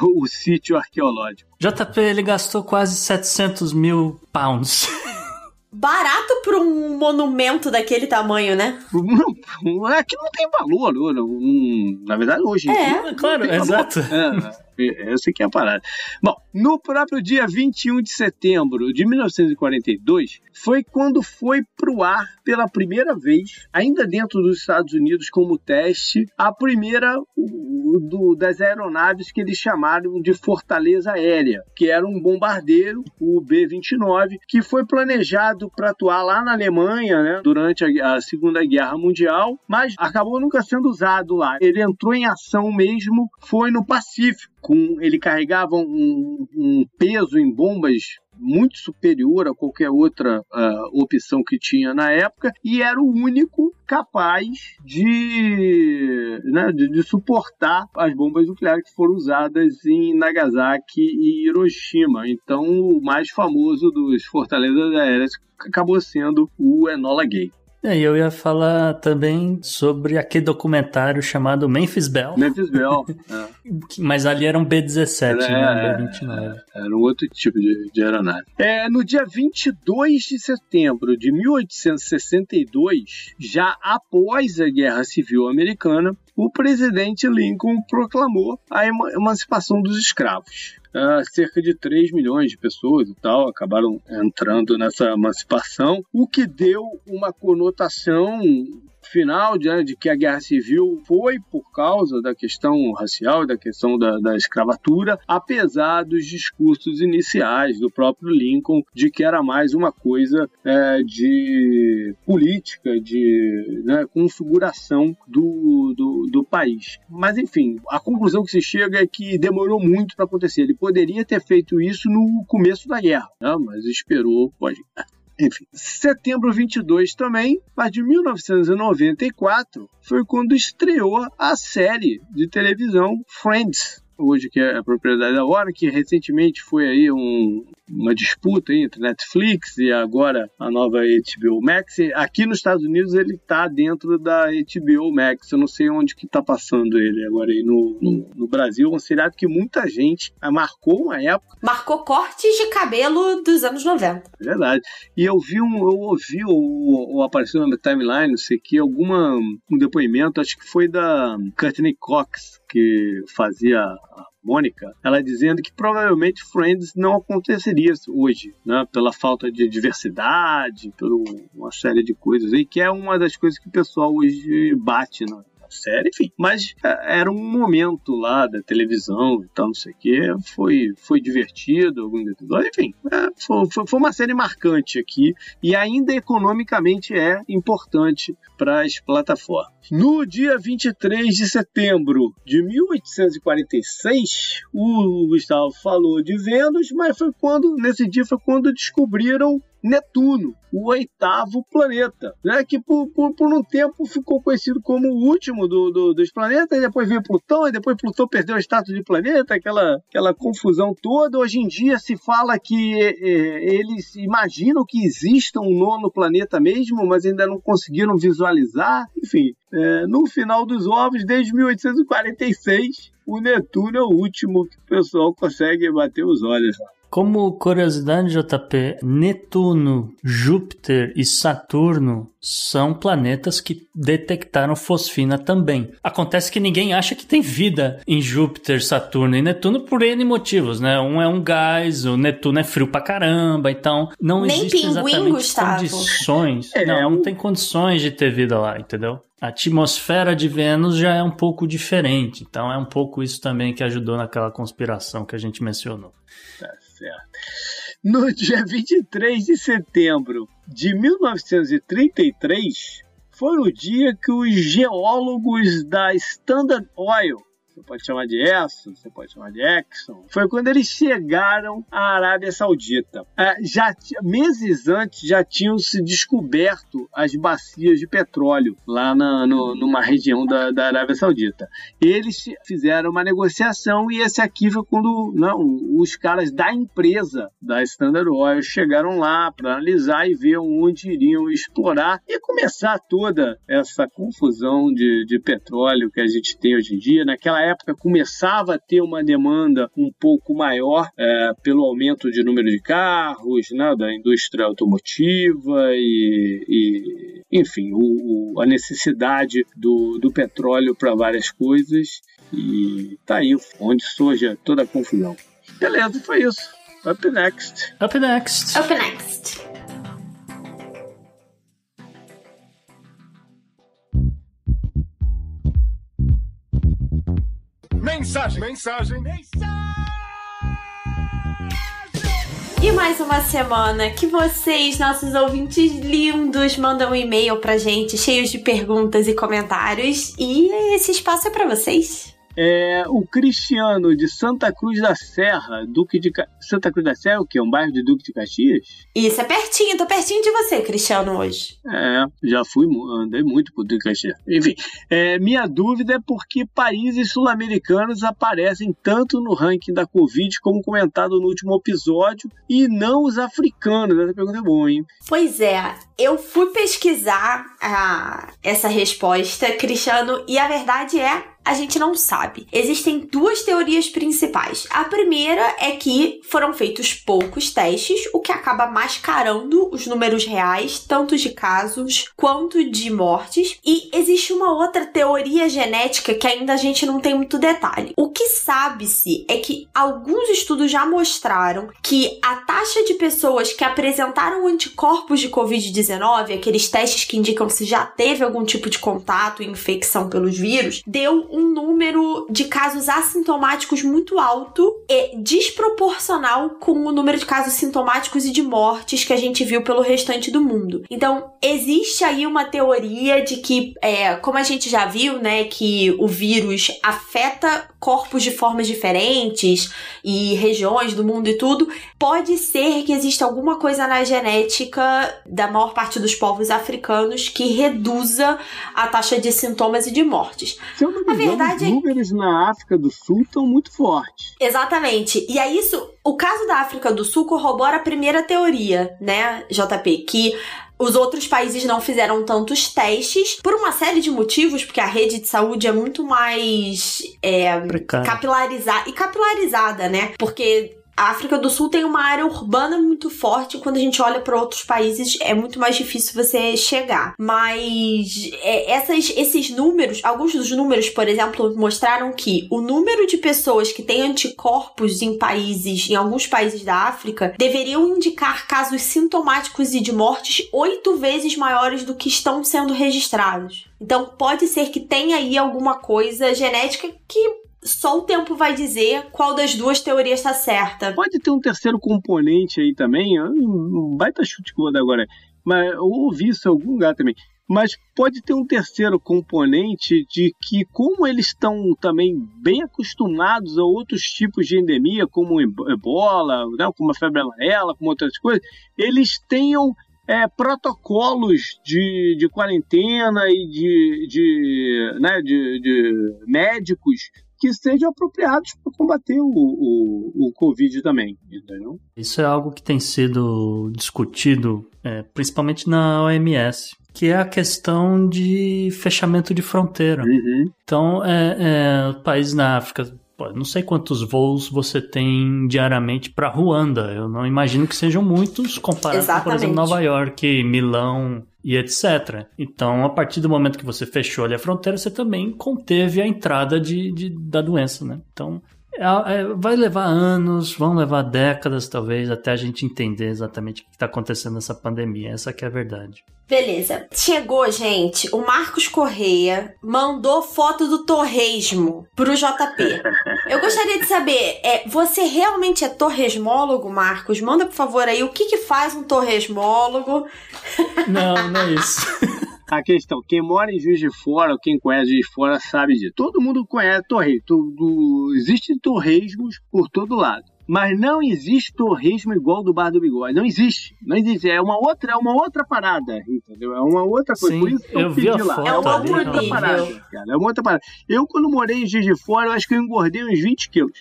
o, o sítio arqueológico. JP, ele gastou quase 700 mil pounds. barato para um monumento daquele tamanho, né? Não, é que não tem valor, não, na verdade hoje. É, claro, exato. É, eu sei que é a parada. Bom, no próprio dia 21 de setembro de 1942, foi quando foi pro ar pela primeira vez, ainda dentro dos Estados Unidos como teste, a primeira do, das aeronaves que eles chamaram de Fortaleza Aérea, que era um bombardeiro, o B-29, que foi planejado para atuar lá na Alemanha, né, durante a, a Segunda Guerra Mundial, mas acabou nunca sendo usado lá. Ele entrou em ação mesmo, foi no Pacífico com ele carregava um, um peso em bombas muito superior a qualquer outra uh, opção que tinha na época e era o único capaz de, né, de, de, suportar as bombas nucleares que foram usadas em Nagasaki e Hiroshima. Então, o mais famoso dos fortalezas aéreas acabou sendo o Enola Gay. É, eu ia falar também sobre aquele documentário chamado Memphis Bell. Memphis Bell. é. Mas ali era um B-17, é, né? B-29. É, era um outro tipo de, de aeronave. É, no dia 22 de setembro de 1862, já após a Guerra Civil Americana, o presidente Lincoln proclamou a emancipação dos escravos uh, cerca de 3 milhões de pessoas e tal acabaram entrando nessa emancipação, o que deu uma conotação final de, de que a guerra civil foi por causa da questão racial da questão da, da escravatura, apesar dos discursos iniciais do próprio Lincoln de que era mais uma coisa é, de política, de né, configuração do, do, do país. Mas, enfim, a conclusão que se chega é que demorou muito para acontecer. Ele poderia ter feito isso no começo da guerra, né, mas esperou, pode. Enfim, setembro 22 também, mas de 1994 foi quando estreou a série de televisão Friends, hoje que é a propriedade da Warner, que recentemente foi aí um, uma disputa entre Netflix e agora a nova HBO Max. Aqui nos Estados Unidos ele está dentro da HBO Max. Eu não sei onde que está passando ele agora aí no, no, no Brasil. Um seriado que muita gente marcou uma época. Marcou cortes de cabelo dos anos 90. É verdade. E eu vi um, eu ouvi ou, ou apareceu na timeline, não sei que, alguma um depoimento, acho que foi da Courtney Cox, que fazia a Mônica, ela dizendo que provavelmente Friends não aconteceria hoje, né? Pela falta de diversidade, por uma série de coisas aí, que é uma das coisas que o pessoal hoje bate na, série, enfim. Mas é, era um momento lá da televisão e tal, não sei o quê. Foi, foi divertido, alguns episódios, enfim. É, foi, foi uma série marcante aqui e ainda economicamente é importante para as plataformas. No dia 23 de setembro de 1846, o Gustavo falou de Vênus, mas foi quando, nesse dia, foi quando descobriram Netuno, o oitavo planeta, né? que por, por, por um tempo ficou conhecido como o último do, do, dos planetas, e depois veio Plutão, e depois Plutão perdeu o status de planeta, aquela, aquela confusão toda. Hoje em dia se fala que é, eles imaginam que exista um nono planeta mesmo, mas ainda não conseguiram visualizar. Enfim, é, no final dos ovos, desde 1846, o Netuno é o último que o pessoal consegue bater os olhos lá. Como curiosidade, JP, Netuno, Júpiter e Saturno são planetas que detectaram fosfina também. Acontece que ninguém acha que tem vida em Júpiter, Saturno e Netuno por N motivos, né? Um é um gás, o Netuno é frio pra caramba, então não Nem existe pinguim, exatamente Gustavo. condições. É, não, não tem condições de ter vida lá, entendeu? A atmosfera de Vênus já é um pouco diferente, então é um pouco isso também que ajudou naquela conspiração que a gente mencionou. É certo. No dia 23 de setembro de 1933, foi o dia que os geólogos da Standard Oil você pode chamar de Exxon, você pode chamar de Exxon, foi quando eles chegaram à Arábia Saudita. É, já meses antes já tinham se descoberto as bacias de petróleo lá na, no, numa região da, da Arábia Saudita. Eles fizeram uma negociação e esse aqui foi quando não, os caras da empresa da Standard Oil chegaram lá para analisar e ver onde iriam explorar e começar toda essa confusão de, de petróleo que a gente tem hoje em dia. Naquela época começava a ter uma demanda um pouco maior é, pelo aumento de número de carros, né, da indústria automotiva e, e enfim, o, o, a necessidade do, do petróleo para várias coisas. E tá aí onde surge toda a confusão. Beleza, foi isso. Up next. Up next. Up next. Mensagem. Mensagem. E mais uma semana que vocês, nossos ouvintes lindos, mandam um e-mail pra gente, cheios de perguntas e comentários. E esse espaço é para vocês. É, o Cristiano de Santa Cruz da Serra, Duque de Ca... Santa Cruz da Serra, o que é um bairro de Duque de Caxias? Isso é pertinho, tô pertinho de você, Cristiano, hoje. É, já fui, andei muito por Duque de Caxias. Enfim, é, minha dúvida é por que países sul-americanos aparecem tanto no ranking da Covid como comentado no último episódio e não os africanos. Essa pergunta é boa, hein? Pois é, eu fui pesquisar ah, essa resposta, Cristiano, e a verdade é a gente não sabe. Existem duas teorias principais. A primeira é que foram feitos poucos testes, o que acaba mascarando os números reais, tanto de casos quanto de mortes. E existe uma outra teoria genética que ainda a gente não tem muito detalhe. O que sabe-se é que alguns estudos já mostraram que a taxa de pessoas que apresentaram anticorpos de Covid-19, aqueles testes que indicam se já teve algum tipo de contato e infecção pelos vírus, deu um número de casos assintomáticos muito alto e desproporcional com o número de casos sintomáticos e de mortes que a gente viu pelo restante do mundo. Então, existe aí uma teoria de que, é, como a gente já viu, né, que o vírus afeta corpos de formas diferentes e regiões do mundo e tudo, pode ser que exista alguma coisa na genética da maior parte dos povos africanos que reduza a taxa de sintomas e de mortes. Se eu não me verdade os é números é... na África do Sul estão muito fortes. Exatamente. E aí isso, o caso da África do Sul corrobora a primeira teoria, né, JP, que os outros países não fizeram tantos testes por uma série de motivos, porque a rede de saúde é muito mais é, capilarizada e capilarizada, né? Porque a África do Sul tem uma área urbana muito forte. Quando a gente olha para outros países, é muito mais difícil você chegar. Mas é, essas, esses números, alguns dos números, por exemplo, mostraram que o número de pessoas que têm anticorpos em países, em alguns países da África, deveriam indicar casos sintomáticos e de mortes oito vezes maiores do que estão sendo registrados. Então, pode ser que tenha aí alguma coisa genética que só o tempo vai dizer qual das duas teorias está certa. Pode ter um terceiro componente aí também, um baita chute que agora, mas eu ouvi isso em algum lugar também. Mas pode ter um terceiro componente de que, como eles estão também bem acostumados a outros tipos de endemia, como ebola, né, como a febre amarela, como outras coisas, eles tenham é, protocolos de, de quarentena e de, de, né, de, de médicos que sejam apropriados para combater o, o, o Covid também, entendeu? Isso é algo que tem sido discutido é, principalmente na OMS, que é a questão de fechamento de fronteira. Uhum. Então, é, é, países na África, não sei quantos voos você tem diariamente para Ruanda. Eu não imagino que sejam muitos comparado Exatamente. com, por exemplo, Nova York, Milão e etc. Então, a partir do momento que você fechou ali a fronteira, você também conteve a entrada de, de da doença, né? Então, vai levar anos, vão levar décadas, talvez, até a gente entender exatamente o que está acontecendo nessa pandemia. Essa que é a verdade. Beleza. Chegou, gente. O Marcos Correia mandou foto do torresmo pro JP. Eu gostaria de saber, é, você realmente é torresmólogo, Marcos? Manda, por favor, aí o que, que faz um torresmólogo. Não, não é isso. a questão, quem mora em Juiz de Fora, ou quem conhece Juiz de Fora, sabe disso. Todo mundo conhece torresmo. Tudo, existem torresmos por todo lado. Mas não existe torresmo igual do Bar do Bigode. Não existe. Não existe. É uma outra, é uma outra parada, entendeu? É uma outra coisa. Sim, por isso que eu, eu a lá. É uma outra parada, cara. É uma outra parada. Eu, quando morei em Juiz de Fora, eu acho que eu engordei uns 20 quilos.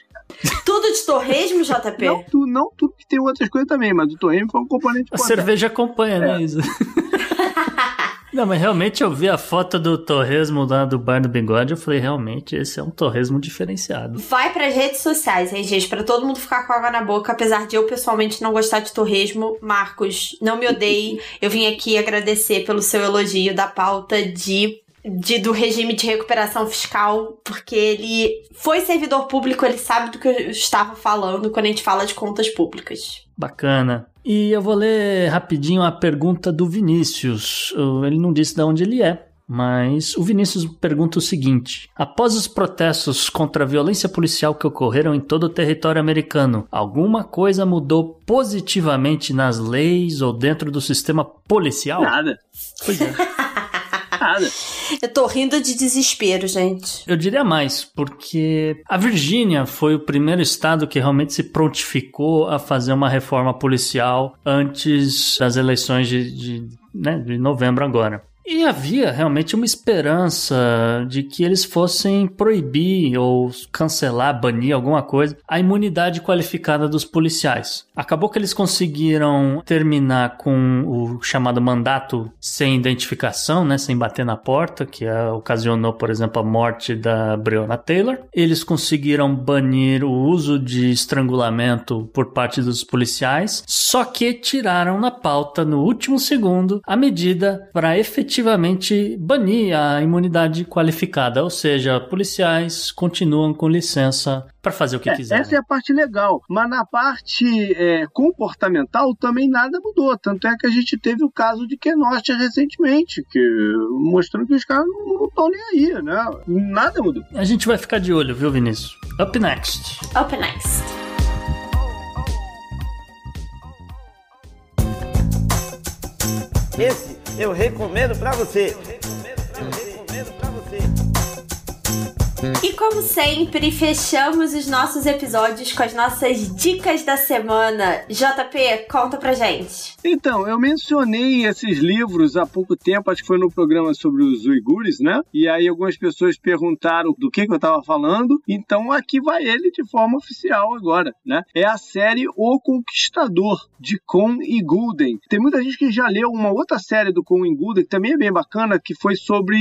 Tudo de torresmo, JP? Não, tu, não tudo que tem outras coisas também, mas o torresmo foi um componente A cerveja acompanha, né, é. né, Isa? Não, mas realmente eu vi a foto do torresmo lá do bar do bigode, eu falei, realmente, esse é um torresmo diferenciado. Vai pras redes sociais, hein, gente, pra todo mundo ficar com água na boca, apesar de eu pessoalmente não gostar de torresmo. Marcos, não me odeie, eu vim aqui agradecer pelo seu elogio da pauta de de, do regime de recuperação fiscal, porque ele foi servidor público, ele sabe do que eu estava falando quando a gente fala de contas públicas. Bacana. E eu vou ler rapidinho a pergunta do Vinícius. Ele não disse de onde ele é, mas o Vinícius pergunta o seguinte: Após os protestos contra a violência policial que ocorreram em todo o território americano, alguma coisa mudou positivamente nas leis ou dentro do sistema policial? Nada. Pois é. Nada. Eu tô rindo de desespero, gente. Eu diria mais, porque a Virgínia foi o primeiro estado que realmente se prontificou a fazer uma reforma policial antes das eleições de, de, né, de novembro agora. E havia realmente uma esperança de que eles fossem proibir ou cancelar, banir alguma coisa a imunidade qualificada dos policiais. Acabou que eles conseguiram terminar com o chamado mandato sem identificação, né, sem bater na porta, que é, ocasionou, por exemplo, a morte da Breonna Taylor. Eles conseguiram banir o uso de estrangulamento por parte dos policiais, só que tiraram na pauta no último segundo a medida para efetivamente banir a imunidade qualificada, ou seja, policiais continuam com licença para fazer o que É, quiserem. essa é a parte legal. Mas na parte é, comportamental também nada mudou. Tanto é que a gente teve o caso de Kenosha recentemente, que mostrando que os caras não estão nem aí, né? Nada mudou. A gente vai ficar de olho, viu, Vinícius? Up next. Up next. Esse eu recomendo pra você. Eu recomendo pra você. E como sempre, fechamos os nossos episódios com as nossas dicas da semana. JP, conta pra gente. Então, eu mencionei esses livros há pouco tempo, acho que foi no programa sobre os uigures, né? E aí algumas pessoas perguntaram do que, que eu estava falando, então aqui vai ele de forma oficial agora, né? É a série O Conquistador, de Con e Gulden. Tem muita gente que já leu uma outra série do Con e Gulden, que também é bem bacana, que foi sobre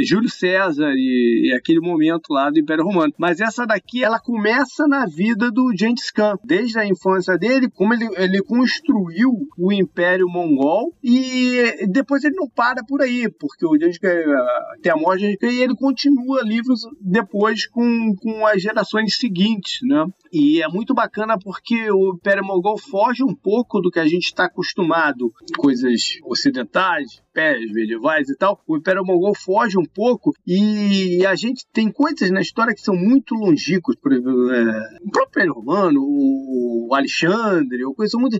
Júlio César e, e aquele momento lá do Império Romano. Mas essa daqui, ela começa na vida do Gengis Khan, desde a infância dele, como ele, ele construiu o Império Mongol e depois ele não para por aí, porque o Gengis Khan eh, tem a morte de Khan e ele continua livros depois com, com as gerações seguintes, né? E é muito bacana porque o Império Mongol foge um pouco do que a gente está acostumado, coisas ocidentais, pés medievais e tal. O Império Mongol foge um pouco e a gente tem coisas na história que são muito longínquas, por exemplo, é, o próprio Império Romano, o Alexandre, ou coisas muito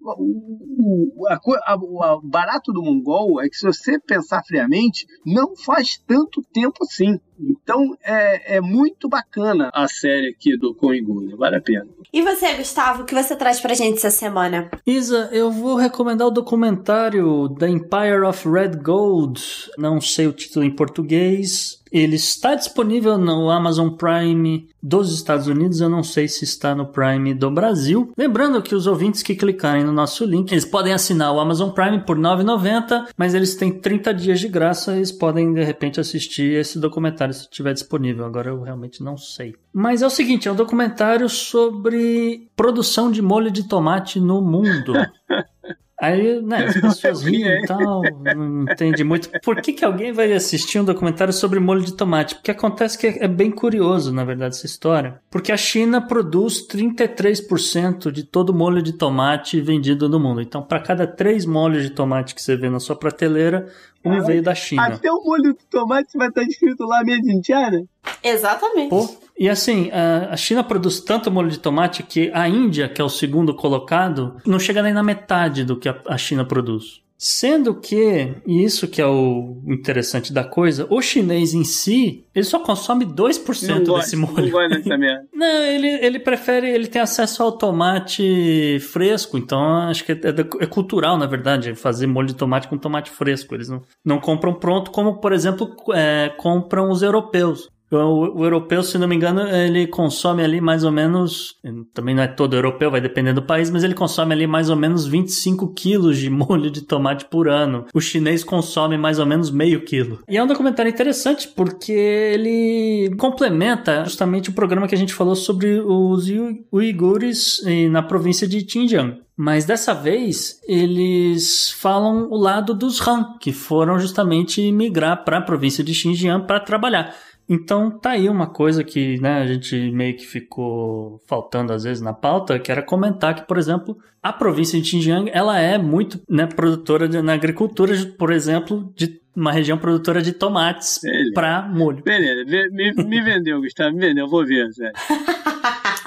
o, a, a, o barato do mongol é que se você pensar friamente, não faz tanto tempo assim. Então é, é muito bacana a série aqui do Coinguna, vale a pena. E você, Gustavo, o que você traz pra gente essa semana? Isa, eu vou recomendar o documentário The Empire of Red Gold. Não sei o título em português. Ele está disponível no Amazon Prime dos Estados Unidos, eu não sei se está no Prime do Brasil. Lembrando que os ouvintes que clicarem no nosso link, eles podem assinar o Amazon Prime por R$ 9,90, mas eles têm 30 dias de graça e eles podem de repente assistir esse documentário se estiver disponível. Agora eu realmente não sei. Mas é o seguinte, é um documentário sobre produção de molho de tomate no mundo. Aí, né, as pessoas riem e tal, não entende muito. Por que, que alguém vai assistir um documentário sobre molho de tomate? Porque acontece que é bem curioso, na verdade, essa história. Porque a China produz 33% de todo molho de tomate vendido no mundo. Então, para cada três molhos de tomate que você vê na sua prateleira, um veio da China. Até o molho de tomate vai estar escrito lá Made in China? Exatamente. Pô, e assim, a China produz tanto molho de tomate que a Índia, que é o segundo colocado, não chega nem na metade do que a China produz. Sendo que, e isso que é o interessante da coisa, o chinês em si, ele só consome 2% Não gosto, desse molho. Não gosto dessa merda. Não, ele, ele prefere, ele tem acesso ao tomate fresco, então acho que é, é cultural, na verdade, fazer molho de tomate com tomate fresco. Eles não, não compram pronto, como, por exemplo, é, compram os europeus. O, o, europeu, se não me engano, ele consome ali mais ou menos. Também não é todo europeu, vai depender do país, mas ele consome ali mais ou menos 25 quilos de molho de tomate por ano. O chinês consome mais ou menos meio quilo. E é um documentário interessante porque ele complementa justamente o programa que a gente falou sobre os uigures na província de Xinjiang. Mas dessa vez eles falam o lado dos Han, que foram justamente migrar para a província de Xinjiang para trabalhar. Então tá aí uma coisa que né, a gente meio que ficou faltando às vezes na pauta, que era comentar que, por exemplo, a província de Xinjiang ela é muito né, produtora de, na agricultura, por exemplo, de uma região produtora de tomates para molho. Beleza, me, me vendeu, Gustavo, me vendeu, eu vou ver, sério.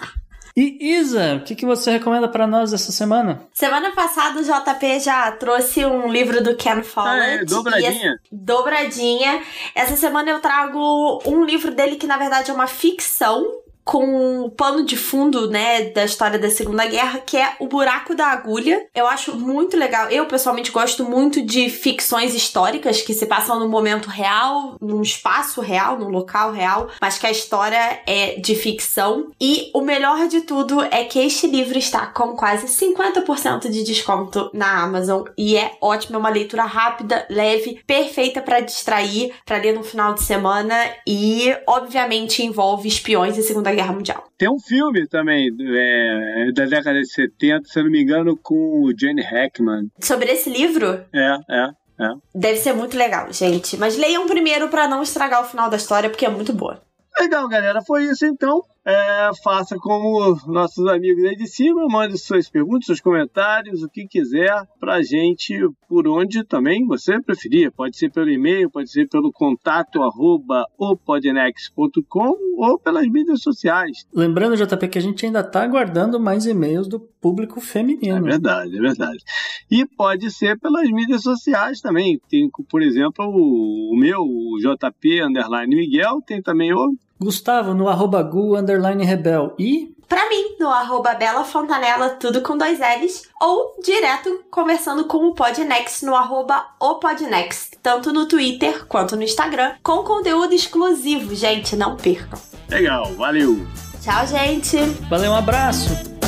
E Isa, o que, que você recomenda para nós essa semana? Semana passada o JP já trouxe um livro do Ken Follett. Ah, é, dobradinha. Essa, dobradinha. Essa semana eu trago um livro dele que na verdade é uma ficção com o pano de fundo, né, da história da Segunda Guerra, que é O Buraco da Agulha. Eu acho muito legal. Eu, pessoalmente, gosto muito de ficções históricas que se passam no momento real, num espaço real, num local real, mas que a história é de ficção. E o melhor de tudo é que este livro está com quase 50% de desconto na Amazon e é ótimo, é uma leitura rápida, leve, perfeita para distrair, para ler no final de semana e, obviamente, envolve espiões e Segunda Guerra Mundial. Tem um filme também é, da década de 70, se eu não me engano, com o Jane Hackman. Sobre esse livro? É, é. É. Deve ser muito legal, gente. Mas leiam primeiro para não estragar o final da história, porque é muito boa. Legal, galera. Foi isso então. É, faça como nossos amigos aí de cima, mande suas perguntas, seus comentários, o que quiser pra gente, por onde também você preferir. Pode ser pelo e-mail, pode ser pelo contato arroba opodnex.com ou pelas mídias sociais. Lembrando, JP, que a gente ainda tá aguardando mais e-mails do público feminino. É verdade, é verdade. E pode ser pelas mídias sociais também. Tem, por exemplo, o, o meu, o JP Underline Miguel, tem também o Gustavo no arroba gu underline rebel e Pra mim, no arroba Bela Fontanella, tudo com dois L's, ou direto conversando com o Podnext no arroba o Podnext, tanto no Twitter quanto no Instagram, com conteúdo exclusivo, gente, não percam. Legal, valeu! Tchau, gente! Valeu, um abraço!